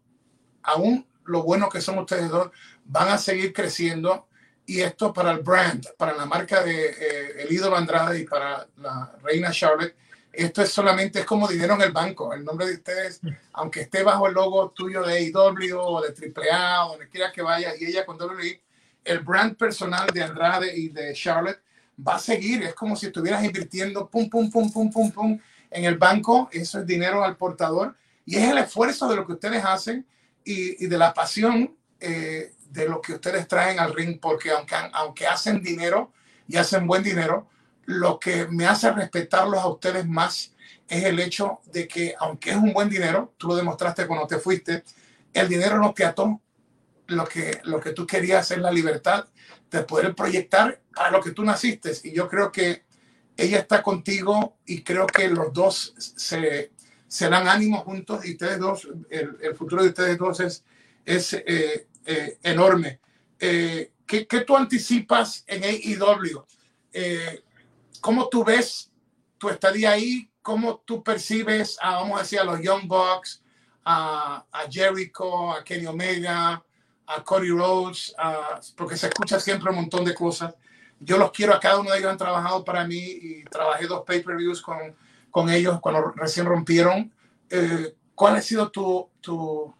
aún lo bueno que son ustedes dos, van a seguir creciendo y esto para el brand, para la marca de eh, el ídolo Andrade y para la reina Charlotte, esto es solamente es como dinero en el banco. El nombre de ustedes, aunque esté bajo el logo tuyo de AEW o de AAA o donde quiera que vaya, y ella con WWE, el brand personal de Andrade y de Charlotte va a seguir. Es como si estuvieras invirtiendo pum, pum, pum, pum, pum, pum en el banco. Eso es dinero al portador. Y es el esfuerzo de lo que ustedes hacen y, y de la pasión eh, de lo que ustedes traen al ring, porque aunque, aunque hacen dinero y hacen buen dinero, lo que me hace respetarlos a ustedes más es el hecho de que, aunque es un buen dinero, tú lo demostraste cuando te fuiste, el dinero no te ató. Lo que, lo que tú querías es la libertad de poder proyectar a lo que tú naciste. Y yo creo que ella está contigo y creo que los dos se, se dan ánimo juntos y ustedes dos, el, el futuro de ustedes dos es, es eh, eh, enorme. Eh, ¿qué, ¿qué, tú anticipas en AEW? Eh, ¿Cómo tú ves tu estadía ahí? ¿Cómo tú percibes, a, vamos a decir, a los Young Bucks, a, a Jericho, a Kenny Omega, a Cody Rhodes, porque se escucha siempre un montón de cosas. Yo los quiero, a cada uno de ellos han trabajado para mí y trabajé dos pay-per-views con, con ellos cuando recién rompieron. Eh, ¿Cuál ha sido tu, tu,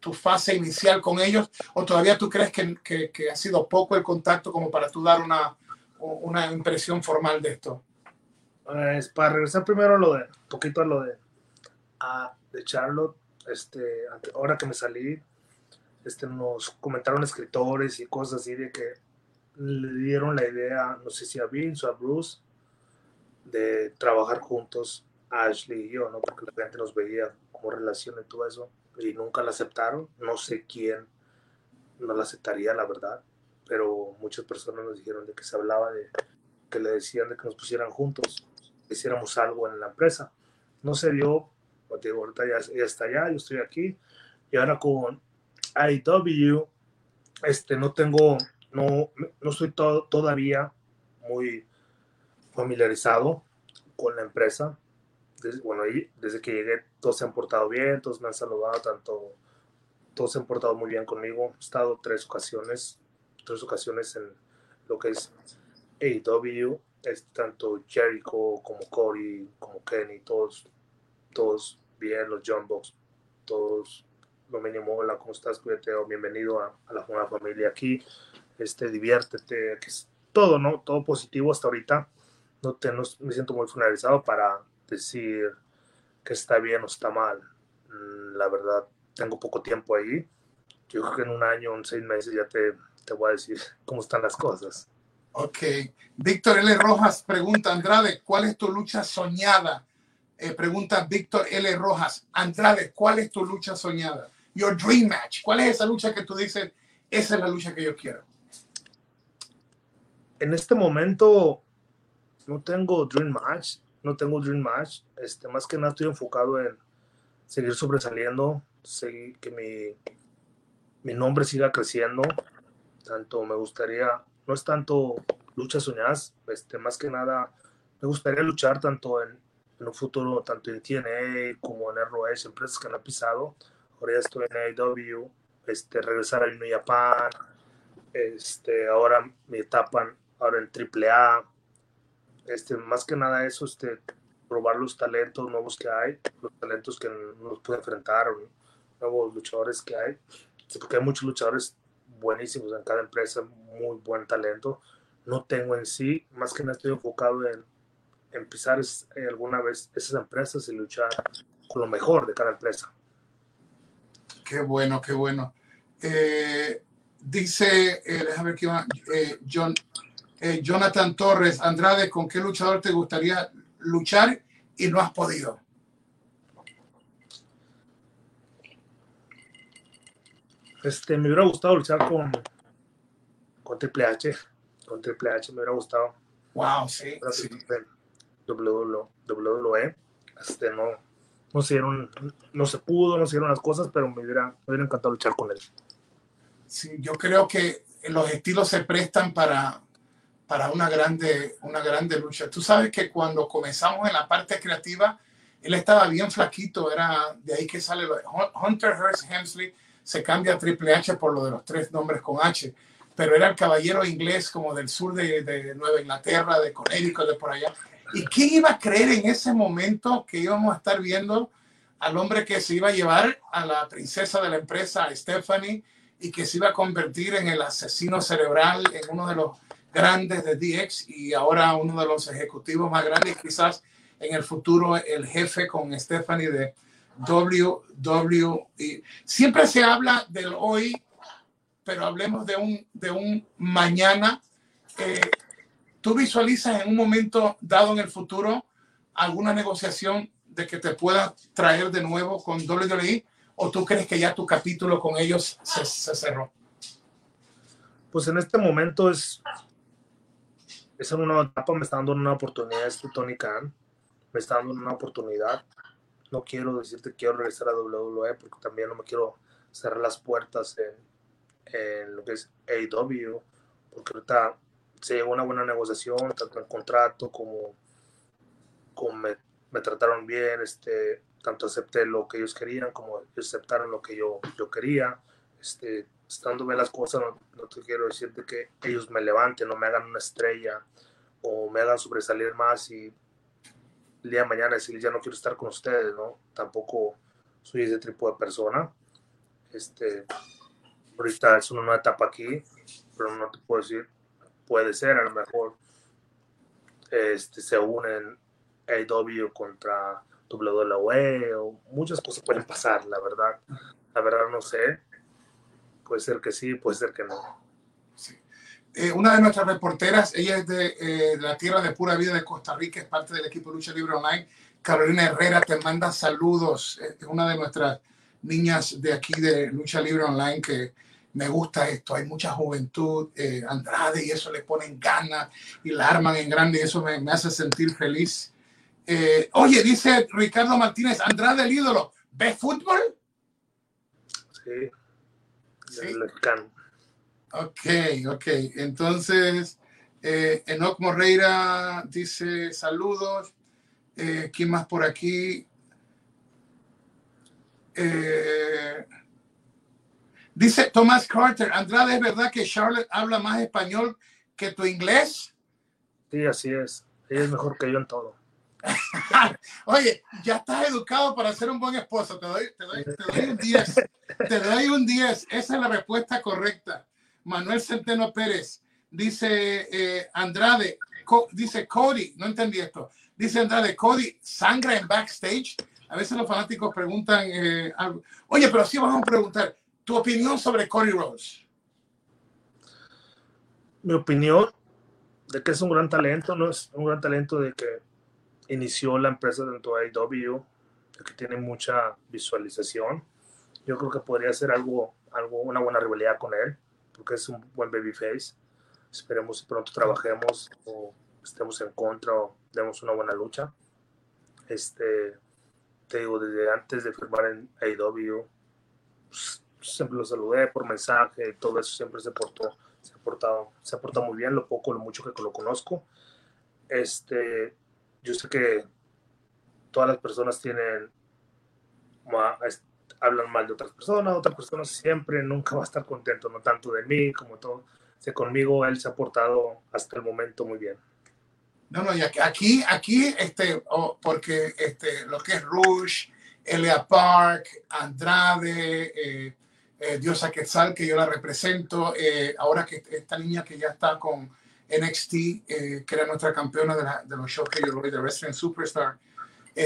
tu fase inicial con ellos o todavía tú crees que, que, ha sido poco el contacto como para tú dar una, una impresión formal de esto? Pues para regresar primero a lo de, un poquito a lo de, a, de Charlotte, este, ahora que me salí, este, nos comentaron escritores y cosas así de que le dieron la idea, no sé si a Vince o a Bruce, de trabajar juntos, Ashley y yo, ¿no? Porque la gente nos veía como relación y todo eso y nunca la aceptaron. No sé quién no la aceptaría, la verdad, pero muchas personas nos dijeron de que se hablaba de que le decían de que nos pusieran juntos, que hiciéramos algo en la empresa. No se dio, porque ahorita ya, está allá, yo estoy aquí, y ahora con IW, este, no tengo, no, no estoy todavía muy familiarizado con la empresa, bueno, desde que llegué todos se han portado bien, todos me han saludado, tanto, todos se han portado muy bien conmigo. He estado tres ocasiones, tres ocasiones en lo que es AEW, es tanto Jericho como Corey, como Kenny, todos, todos bien, los John Box, todos lo mínimo, hola, ¿cómo estás? Cuídate, o bienvenido a, la, nueva familia aquí, este, diviértete, que es todo, ¿no? Todo positivo hasta ahorita. No, te, no me siento muy finalizado para decir que está bien o está mal. Mm, la verdad, tengo poco tiempo ahí. Yo creo que en un año, en seis meses ya te, te voy a decir cómo están las cosas. Ok. Víctor L. Rojas pregunta, Andrade, ¿cuál es tu lucha soñada? Eh, pregunta Víctor L. Rojas, Andrade, ¿cuál es tu lucha soñada? Your dream match. ¿Cuál es esa lucha que tú dices, esa es la lucha que yo quiero? En este momento no tengo dream match no tengo Dream Match. Este, más que nada estoy enfocado en seguir sobresaliendo, seguir, que mi, mi nombre siga creciendo. Tanto me gustaría, no es tanto luchas soñadas, este, más que nada me gustaría luchar tanto en, en un futuro, tanto en TNA como en ROH, empresas que han pisado. Ahora ya estoy en AEW, este, regresar al New Japan, este, ahora mi etapa ahora en AAA, este, más que nada eso, este, probar los talentos nuevos que hay, los talentos que nos puede enfrentar, nuevos luchadores que hay, porque hay muchos luchadores buenísimos en cada empresa, muy buen talento. no tengo en sí, más que nada estoy enfocado en empezar eh, alguna vez esas empresas y luchar con lo mejor de cada empresa. Qué bueno, qué bueno. Eh, dice, eh, déjame ver qué va, John, Jonathan Torres, Andrade, ¿con qué luchador te gustaría luchar y no has podido? Este, me hubiera gustado luchar con, con Triple H. Con Triple H me hubiera gustado. Wow, sí. sí. WWE. Este, no, no se dieron, no se pudo, no se dieron las cosas, pero me hubiera, me hubiera encantado luchar con él. Sí, yo creo que los estilos se prestan para, para una grande, una grande lucha. Tú sabes que cuando comenzamos en la parte creativa, él estaba bien flaquito, era de ahí que sale de Hunter Hearst Hemsley se cambia a Triple H por lo de los tres nombres con H, pero era el caballero inglés como del sur de, Nueva Inglaterra, de Connecticut, de por allá. ¿Y quién iba a creer en ese momento que íbamos a estar viendo al hombre que se iba a llevar a la princesa de la empresa, Stephanie, y que se iba a convertir en el asesino cerebral, en uno de los grandes de DX y ahora uno de los ejecutivos más grandes, quizás en el futuro el jefe con Stephanie de, WWE. Siempre se habla del hoy, pero hablemos de un, de un mañana. Eh, ¿Tú visualizas en un momento dado en el futuro alguna negociación de que te pueda traer de nuevo con WWE? ¿O tú crees que ya tu capítulo con ellos se, cerró? Pues en este momento es, es en una etapa, me está dando una oportunidad este Tony Khan, me está dando una oportunidad no quiero decirte que quiero regresar a WWE porque también no me quiero cerrar las puertas en, lo que es AEW, porque ahorita se llegó una buena negociación, tanto en contrato como, como me, trataron bien, este, tanto acepté lo que ellos querían como aceptaron lo que yo, yo quería. Este, estando bien las cosas, no, no, te quiero decirte que ellos me levanten o me hagan una estrella o me hagan sobresalir más y el día de mañana decir ya no quiero estar con ustedes, ¿no? Tampoco soy ese tipo de persona. Este, ahorita es una nueva etapa aquí, pero no te puedo decir, puede ser, a lo mejor este, se unen AW contra WWE o muchas cosas pueden pasar, la verdad. La verdad no sé. Puede ser que sí, puede ser que no. Eh, una de nuestras reporteras, ella es de, eh, la tierra de pura vida de Costa Rica, es parte del equipo Lucha Libre Online. Carolina Herrera te manda saludos. Es una de nuestras niñas de aquí de Lucha Libre Online que me gusta esto. Hay mucha juventud, eh, Andrade, y eso le ponen ganas y la arman en grande y eso me, me hace sentir feliz. oye, dice Ricardo Martínez, Andrade el ídolo, ¿ves fútbol? Sí. ¿Sí? Ok, ok. Entonces, eh, Enoch Morreira dice saludos. Eh, ¿Quién más por aquí? Eh, dice Thomas Carter, Andrade, ¿es verdad que Charlotte habla más español que tu inglés? Sí, así es. Ella es mejor que yo en todo. Oye, ya estás educado para ser un buen esposo. Te doy, te doy, te doy un 10. Te doy un 10. Esa es la respuesta correcta. Manuel Centeno Pérez, dice eh, Andrade, dice Cody, no entendí esto, dice Andrade, Cody, sangra en backstage. A veces los fanáticos preguntan eh, algo. Oye, pero sí vamos a preguntar, tu opinión sobre Cody Rose. Mi opinión de que es un gran talento, no es un gran talento de que inició la empresa dentro de IW, que tiene mucha visualización. Yo creo que podría ser algo, algo, una buena rivalidad con él que es un buen babyface. Esperemos que pronto trabajemos o estemos en contra o demos una buena lucha. Este, te digo, desde antes de firmar en AEW, pues, siempre lo saludé por mensaje, todo eso siempre se portó, se ha portado, se ha portado muy bien, lo poco, lo mucho que lo conozco. Este, yo sé que todas las personas tienen hablan mal de otras personas, otras personas siempre nunca va a estar contento, no tanto de mí como todo. O conmigo él se ha portado hasta el momento muy bien. No, no, y aquí, aquí, este, porque este, lo que es Rush, Elia Park, Andrade, eh, eh, Diosa Quetzal, que yo la represento, eh, ahora que esta niña que ya está con NXT, que era nuestra campeona de, la, de, los shows que yo doy de Wrestling Superstar.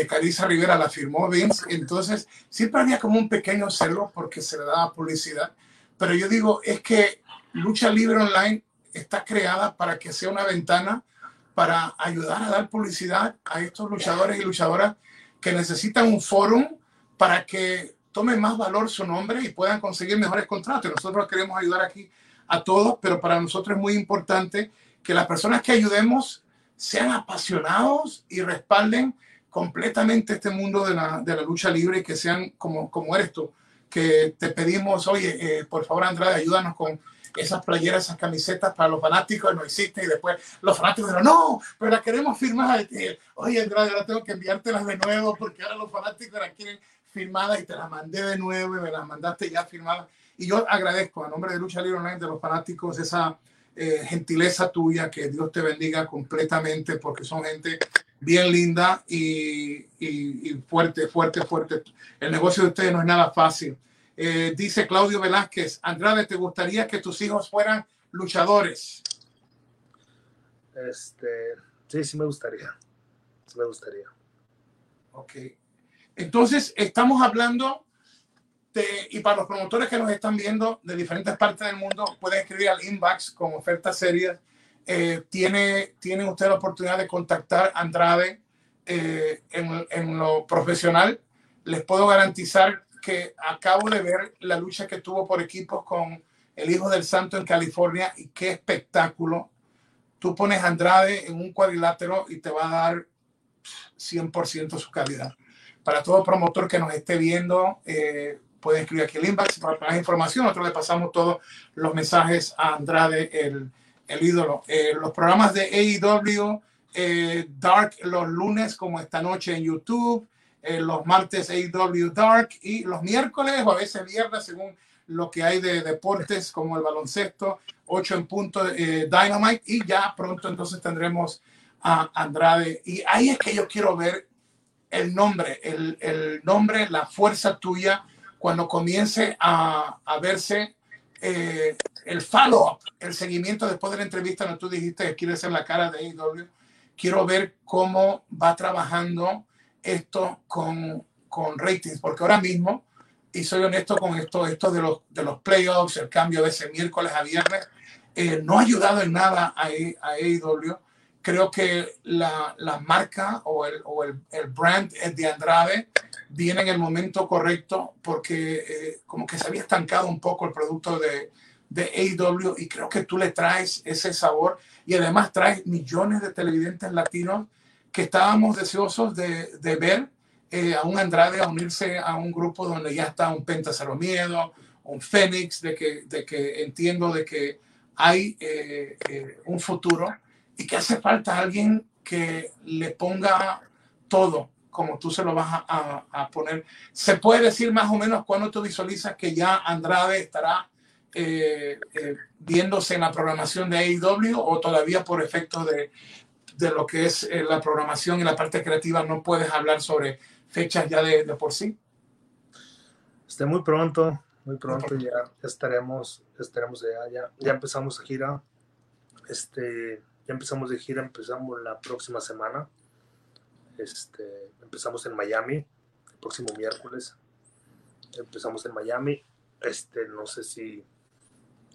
Carissa Rivera la firmó Vince, entonces siempre había como un pequeño celo porque se le daba publicidad, pero yo digo, es que Lucha Libre Online está creada para que sea una ventana para ayudar a dar publicidad a estos luchadores y luchadoras que necesitan un foro para que tomen más valor su nombre y puedan conseguir mejores contratos. Nosotros queremos ayudar aquí a todos, pero para nosotros es muy importante que las personas que ayudemos sean apasionados y respalden completamente este mundo de la, de la lucha libre y que sean como, como eres tú, que te pedimos, oye, eh, por favor Andrade, ayúdanos con esas playeras, esas camisetas para los fanáticos, no existen, y después los fanáticos dijeron, no, pero la queremos firmar. Oye, Andrade, ahora tengo que enviártelas de nuevo porque ahora los fanáticos las quieren firmadas y te las mandé de nuevo y me las mandaste ya firmadas. Y yo agradezco a nombre de Lucha Libre Online de los fanáticos esa eh, gentileza tuya, que Dios te bendiga completamente porque son gente bien linda y, y, fuerte, fuerte, fuerte. El negocio de ustedes no es nada fácil. Eh, dice Claudio Velázquez, Andrade, ¿te gustaría que tus hijos fueran luchadores? Este, sí, sí me gustaría. Sí me gustaría. Ok. Entonces, estamos hablando de, y para los promotores que nos están viendo de diferentes partes del mundo, pueden escribir al inbox con ofertas serias. Eh, tiene, tienen ustedes la oportunidad de contactar a Andrade eh, en, en lo profesional. Les puedo garantizar que acabo de ver la lucha que tuvo por equipos con el Hijo del Santo en California y qué espectáculo. Tú pones a Andrade en un cuadrilátero y te va a dar 100% su calidad. Para todo promotor que nos esté viendo, eh, puede escribir aquí el inbox para más información. Nosotros le pasamos todos los mensajes a Andrade, el, el ídolo. Eh, los programas de AEW, eh, Dark los lunes, como esta noche en YouTube. Eh, los martes AEW Dark y los miércoles o a veces viernes según lo que hay de deportes como el baloncesto, 8 en punto eh, Dynamite y ya pronto entonces tendremos a Andrade y ahí es que yo quiero ver el nombre, el, el nombre, la fuerza tuya cuando comience a, a verse eh, el follow-up, el seguimiento después de la entrevista donde tú dijiste que quieres ser la cara de AEW, quiero ver cómo va trabajando esto con, con ratings, porque ahora mismo, y soy honesto con esto, esto de los, de los playoffs, el cambio de ese miércoles a viernes, eh, no ha ayudado en nada a, a AEW. Creo que la, la marca o, el, o el, el, brand de Andrade viene en el momento correcto porque eh, como que se había estancado un poco el producto de, de AEW y creo que tú le traes ese sabor. Y además traes millones de televidentes latinos que estábamos deseosos de, de ver eh, a un Andrade a unirse a un grupo donde ya está un Penta Cero Miedo, un Fénix, de que, de que entiendo de que hay eh, eh, un futuro y que hace falta alguien que le ponga todo como tú se lo vas a, a, a poner. ¿Se puede decir más o menos cuándo tú visualizas que ya Andrade estará eh, eh, viéndose en la programación de AEW o todavía por efecto de, de lo que es eh, la programación y la parte creativa, no puedes hablar sobre fechas ya de, de por sí? Este, muy pronto, muy pronto ya, ya estaremos, estaremos ya, ya, ya empezamos gira, este, ya empezamos de gira, empezamos la próxima semana, este, empezamos en Miami, el próximo miércoles, empezamos en Miami, este, no sé si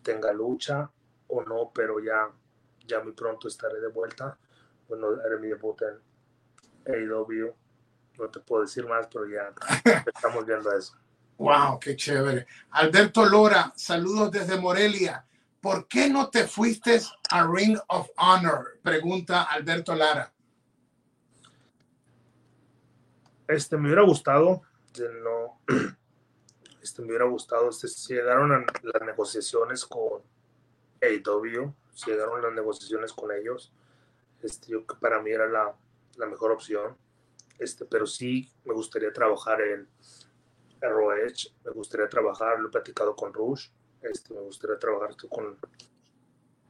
tenga lucha o no, pero ya, ya muy pronto estaré de vuelta bueno, era mi debut en AEW. No te puedo decir más, pero ya estamos viendo eso. Wow, qué chévere. Alberto Lora, saludos desde Morelia. ¿Por qué no te fuiste a Ring of Honor? Pregunta Alberto Lara. Este me hubiera gustado, no, este me hubiera gustado, este, si llegaron las negociaciones con AEW, si llegaron las negociaciones con ellos, este, yo que para mí era la, la, mejor opción. Este, pero sí me gustaría trabajar en, Roech, me gustaría trabajar, lo he platicado con Rush, este, me gustaría trabajar con,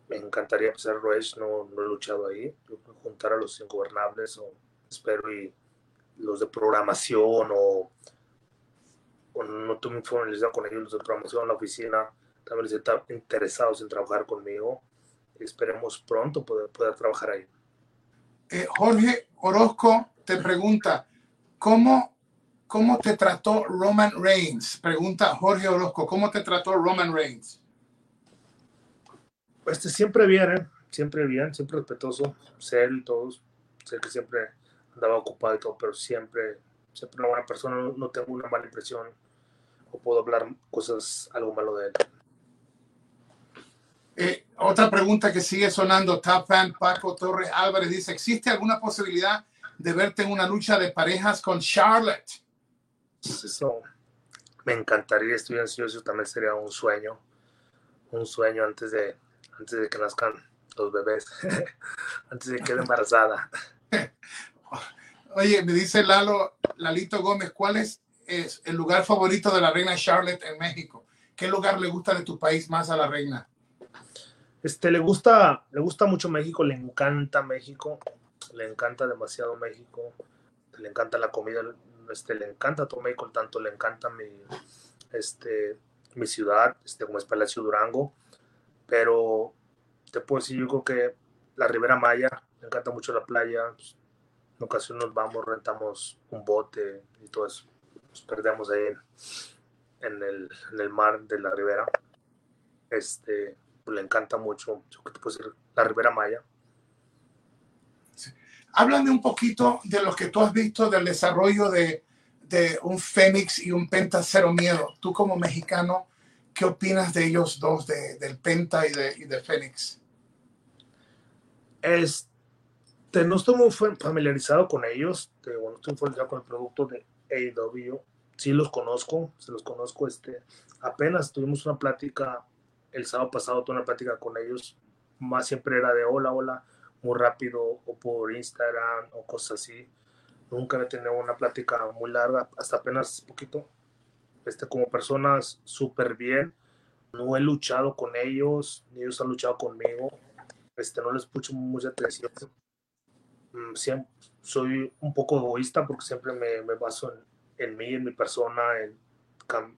me encantaría empezar Roech, no, no he luchado ahí, juntar a los ingobernables o espero y los de programación o, o no tuve familiarizado con ellos, los de programación, la oficina, también les están interesados en trabajar conmigo esperemos pronto poder, poder trabajar ahí. Eh, Jorge Orozco te pregunta, ¿cómo, ¿cómo te trató Roman Reigns? Pregunta Jorge Orozco, ¿cómo te trató Roman Reigns? Este, siempre bien, ¿eh? siempre bien, siempre respetuoso, serio y todos. Sé que siempre andaba ocupado y todo, pero siempre, siempre una buena persona, no, no tengo una mala impresión o puedo hablar cosas, algo malo de él. Eh, otra pregunta que sigue sonando, Top Fan Paco Torres Álvarez dice, ¿existe alguna posibilidad de verte en una lucha de parejas con Charlotte? Eso me encantaría, estoy ansioso, también sería un sueño, un sueño antes de, antes de que nazcan los bebés, antes de que quede embarazada. Oye, me dice Lalo, Lalito Gómez, ¿cuál es, el lugar favorito de la reina Charlotte en México? ¿Qué lugar le gusta de tu país más a la reina? Este, le gusta, le gusta mucho México, le encanta México, le encanta demasiado México, le encanta la comida, este, le encanta todo México, tanto le encanta mi, este, mi ciudad, este, como es Palacio Durango, pero te puedo decir, yo creo que la Ribera Maya, le encanta mucho la playa, en ocasiones nos vamos, rentamos un bote y todo eso, nos perdemos ahí en, en, el, en el mar de la Ribera, este, le encanta mucho, ¿qué te puedo decir? La Ribera Maya. Sí. Háblame un poquito de lo que tú has visto del desarrollo de, de un Fénix y un Penta Cero Miedo. Tú como mexicano, ¿qué opinas de ellos dos, de, del Penta y de, y de Fénix? Este, no estoy muy familiarizado con ellos, de, bueno, estoy familiarizado con el producto de AEW, sí los conozco, se los conozco, este, apenas tuvimos una plática el sábado pasado tuve una plática con ellos, más siempre era de hola, hola, muy rápido, o por Instagram, o cosas así. Nunca he tenido una plática muy larga, hasta apenas poquito. Este, como personas súper bien. No he luchado con ellos, ni ellos han luchado conmigo. Este, no les escucho mucha atención. Mm, siempre, soy un poco egoísta porque siempre me, baso en, en, mí, en mi persona, en,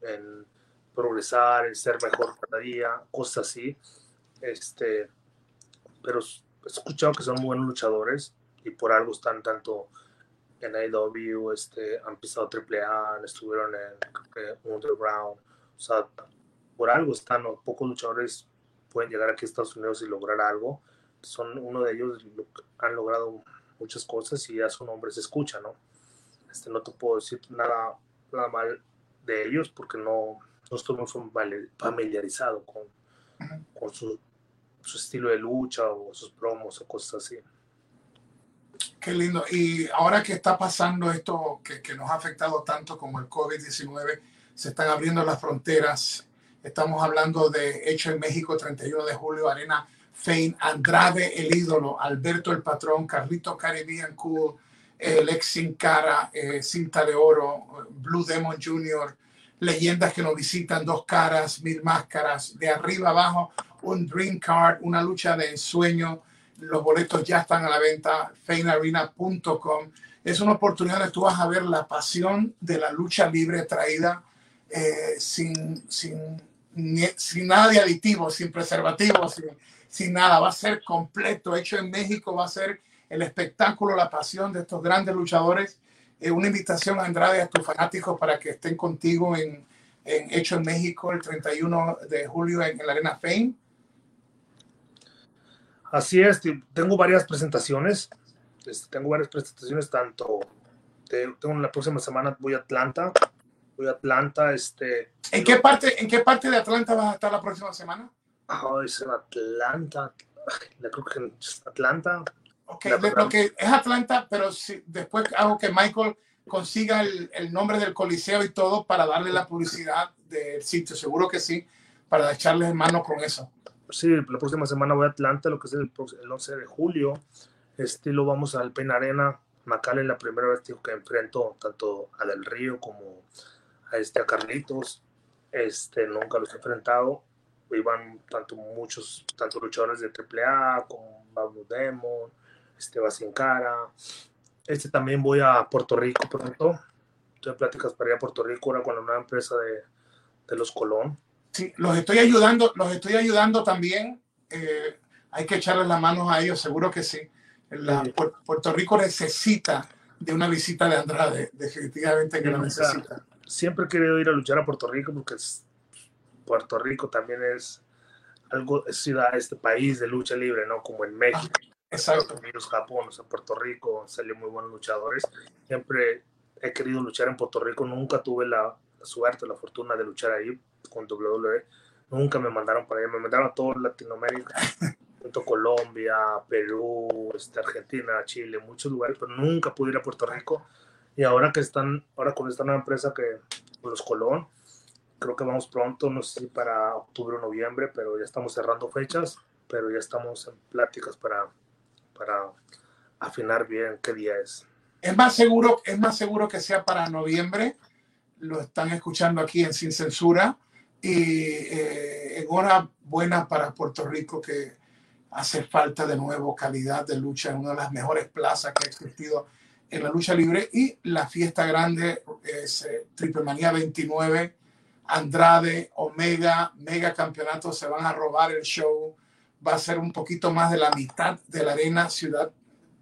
en progresar, el ser mejor cada día, cosas así. Este, pero he escuchado que son muy buenos luchadores y por algo están tanto en AEW, este, han pisado AAA, estuvieron en Underground, o sea, por algo están, pocos luchadores pueden llegar aquí a Estados Unidos y lograr algo. Son uno de ellos, han logrado muchas cosas y ya su nombre se escucha, ¿no? Este, no te puedo decir nada, nada mal de ellos porque no, no estoy muy familiarizado con, con su, su, estilo de lucha o sus promos o cosas así. Qué lindo. Y ahora que está pasando esto que, que nos ha afectado tanto como el COVID-19, se están abriendo las fronteras. Estamos hablando de Hecho en México, 31 de julio, Arena Fein, Andrade el ídolo, Alberto el patrón, Carlito Caribbean Cool, el ex Sin Cara, eh, Cinta de Oro, Blue Demon Jr., leyendas que nos visitan, dos caras, mil máscaras, de arriba abajo, un dream card, una lucha de ensueño. Los boletos ya están a la venta, feinarena.com. Es una oportunidad de tú vas a ver la pasión de la lucha libre traída eh, sin, sin, sin, nada de aditivos, sin preservativos, sin, sin nada. Va a ser completo, hecho en México, va a ser el espectáculo, la pasión de estos grandes luchadores eh, una invitación a Andrade, a tus fanáticos, para que estén contigo en, en Hecho en México el 31 de julio en, en la Arena Fame. Así es, tengo varias presentaciones. Este, tengo varias presentaciones, tanto tengo la próxima semana voy a Atlanta. Voy a Atlanta, este. ¿En qué parte, en qué parte de Atlanta vas a estar la próxima semana? Oh, es en Atlanta. Creo que es Atlanta. Ok, lo que es Atlanta, pero si, después hago que Michael consiga el, el, nombre del coliseo y todo para darle la publicidad del sitio, seguro que sí, para echarles mano con eso. Sí, la próxima semana voy a Atlanta, lo que es el, el 11 de julio. Este lo vamos al Pen Arena. Macale la primera vez que enfrento tanto a Del Río como a este a Carlitos. Este nunca los he enfrentado. Iban tanto muchos, tanto luchadores de AAA como Pablo Demon, este sin cara. Este también voy a Puerto Rico pronto. Estoy en pláticas para ir a Puerto Rico ahora con la nueva empresa de, de los Colón. Sí, los estoy ayudando, los estoy ayudando también. Eh, hay que echarles las manos a ellos, seguro que sí. Puerto Rico necesita de una visita de Andrade, definitivamente que lo necesita. Siempre he querido ir a luchar a Puerto Rico porque Puerto Rico también es algo, es ciudad, este país de lucha libre, ¿no? Como en México, ah, Estados Unidos, Japón, o sea, Puerto Rico salió muy buenos luchadores. Siempre he querido luchar en Puerto Rico, nunca tuve la, suerte, la fortuna de luchar ahí con WWE. Nunca me mandaron para allá, me mandaron a toda Latinoamérica, junto Colombia, Perú, este, Argentina, Chile, muchos lugares, pero nunca pude ir a Puerto Rico. Y ahora que están, ahora con esta nueva empresa que, los Colón, creo que vamos pronto, no sé si para octubre o noviembre, pero ya estamos cerrando fechas, pero ya estamos en pláticas para, para afinar bien qué día es. Es más seguro, es más seguro que sea para noviembre. Lo están escuchando aquí en Sin Censura y eh, en hora buena para Puerto Rico que hace falta de nuevo calidad de lucha en una de las mejores plazas que ha existido en la lucha libre y la fiesta grande es eh, Triple Manía 29 Andrade Omega Mega Campeonato se van a robar el show va a ser un poquito más de la mitad de la arena Ciudad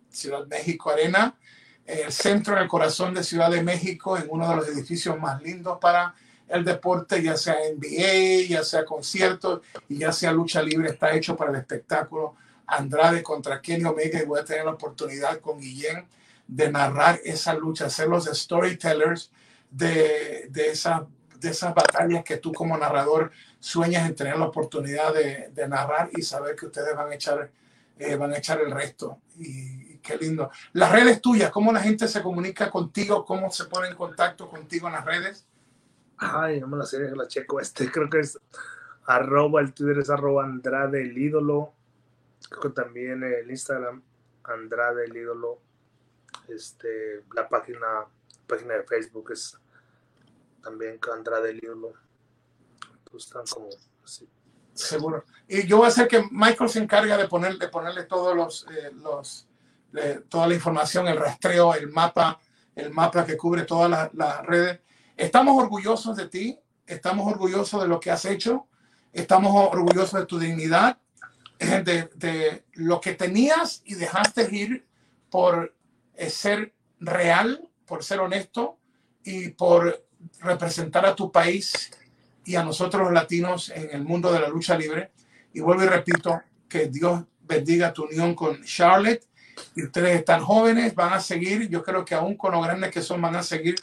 Ciudad México Arena el centro en el corazón de Ciudad de México, en uno de los edificios más lindos para el deporte, ya sea NBA, ya sea conciertos y ya sea lucha libre, está hecho para el espectáculo. Andrade contra Kenny Omega y voy a tener la oportunidad con Guillén de narrar esa lucha, ser los storytellers de, de, esa, de esas batallas que tú como narrador sueñas en tener la oportunidad de, narrar y saber que ustedes van a echar, eh, van a echar el resto. Y, qué lindo. Las redes tuyas, ¿cómo la gente se comunica contigo? ¿Cómo se pone en contacto contigo en las redes? Ay, no me la sé, la checo. Este creo que es arroba, el Twitter es arroba Andrade el ídolo. Creo que también el Instagram, Andrade el ídolo. Este, la página, página de Facebook es también Andrade el ídolo. Pues están como así. Seguro. Y yo voy a hacer que Michael se encarga de, poner, de ponerle todos los, eh, los toda la información, el rastreo, el mapa, el mapa que cubre todas las redes. Estamos orgullosos de ti, estamos orgullosos de lo que has hecho, estamos orgullosos de tu dignidad, de, de lo que tenías y dejaste ir por eh, ser real, por ser honesto y por representar a tu país y a nosotros los latinos en el mundo de la lucha libre. Y vuelvo y repito, que Dios bendiga tu unión con Charlotte y ustedes están jóvenes, van a seguir, yo creo que aún con lo grandes que son, van a seguir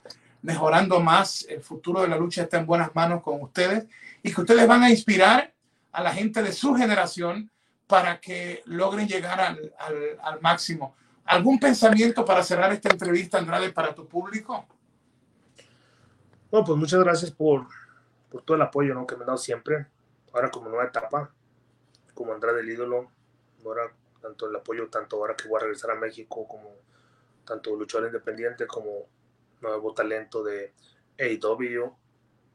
mejorando más. El futuro de la lucha está en buenas manos con ustedes y que ustedes van a inspirar a la gente de su generación para que logren llegar al, al, máximo. ¿Algún pensamiento para cerrar esta entrevista, Andrade, para tu público? Bueno, pues muchas gracias por, por todo el apoyo ¿no? que me han dado siempre. Ahora como nueva etapa, como Andrade el ídolo, ahora tanto el apoyo, tanto ahora que voy a regresar a México, como tanto luchador independiente como nuevo talento de AEW.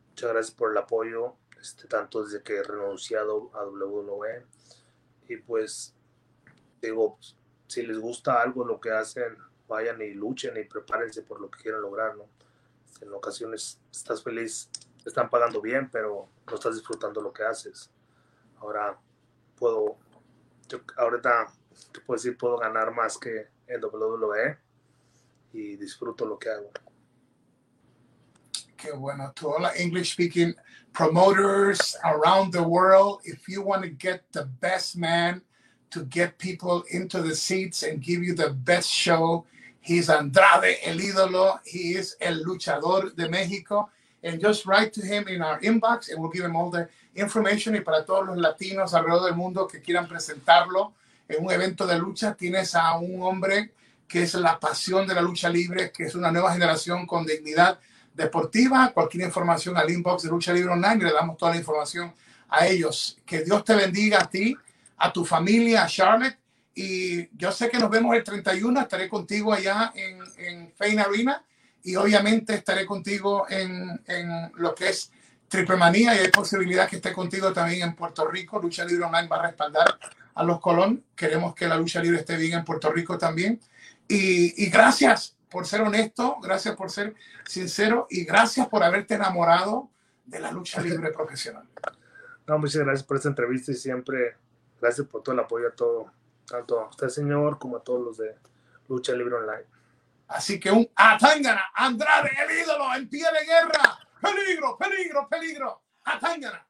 Muchas gracias por el apoyo, este, tanto desde que he renunciado a WWE. Y pues, digo, si les gusta algo lo que hacen, vayan y luchen y prepárense por lo que quieren lograr, ¿no? En ocasiones estás feliz, están pagando bien, pero no estás disfrutando lo que haces. Ahora puedo, yo ahorita te puedo decir, puedo ganar más que en WWE y disfruto lo que hago. Qué bueno. To all English speaking promoters around the world, if you want to get the best man to get people into the seats and give you the best show, he's Andrade, el ídolo. He is el luchador de México. And just write to him in our inbox and we'll give him all the information. Y para todos los latinos alrededor del mundo que quieran presentarlo, en un evento de lucha tienes a un hombre que es la pasión de la lucha libre, que es una nueva generación con dignidad deportiva. Cualquier información al inbox de Lucha Libre Online le damos toda la información a ellos. Que Dios te bendiga a ti, a tu familia, a Charlotte. Y yo sé que nos vemos el 31, estaré contigo allá en, en Fein Arena y obviamente estaré contigo en, en lo que es Triple Manía y hay posibilidad que esté contigo también en Puerto Rico. Lucha Libre Online va a respaldar a los Colón. Queremos que la lucha libre esté bien en Puerto Rico también. Y, gracias por ser honesto, gracias por ser sincero y gracias por haberte enamorado de la lucha libre profesional. No, muchas gracias por esta entrevista y siempre Gracias por todo el apoyo a todo, tanto a usted, señor, como a todos los de Lucha Libre Online. Así que un Atangana, Andrade, el ídolo, en pie de guerra. Peligro, peligro, peligro. Atangana.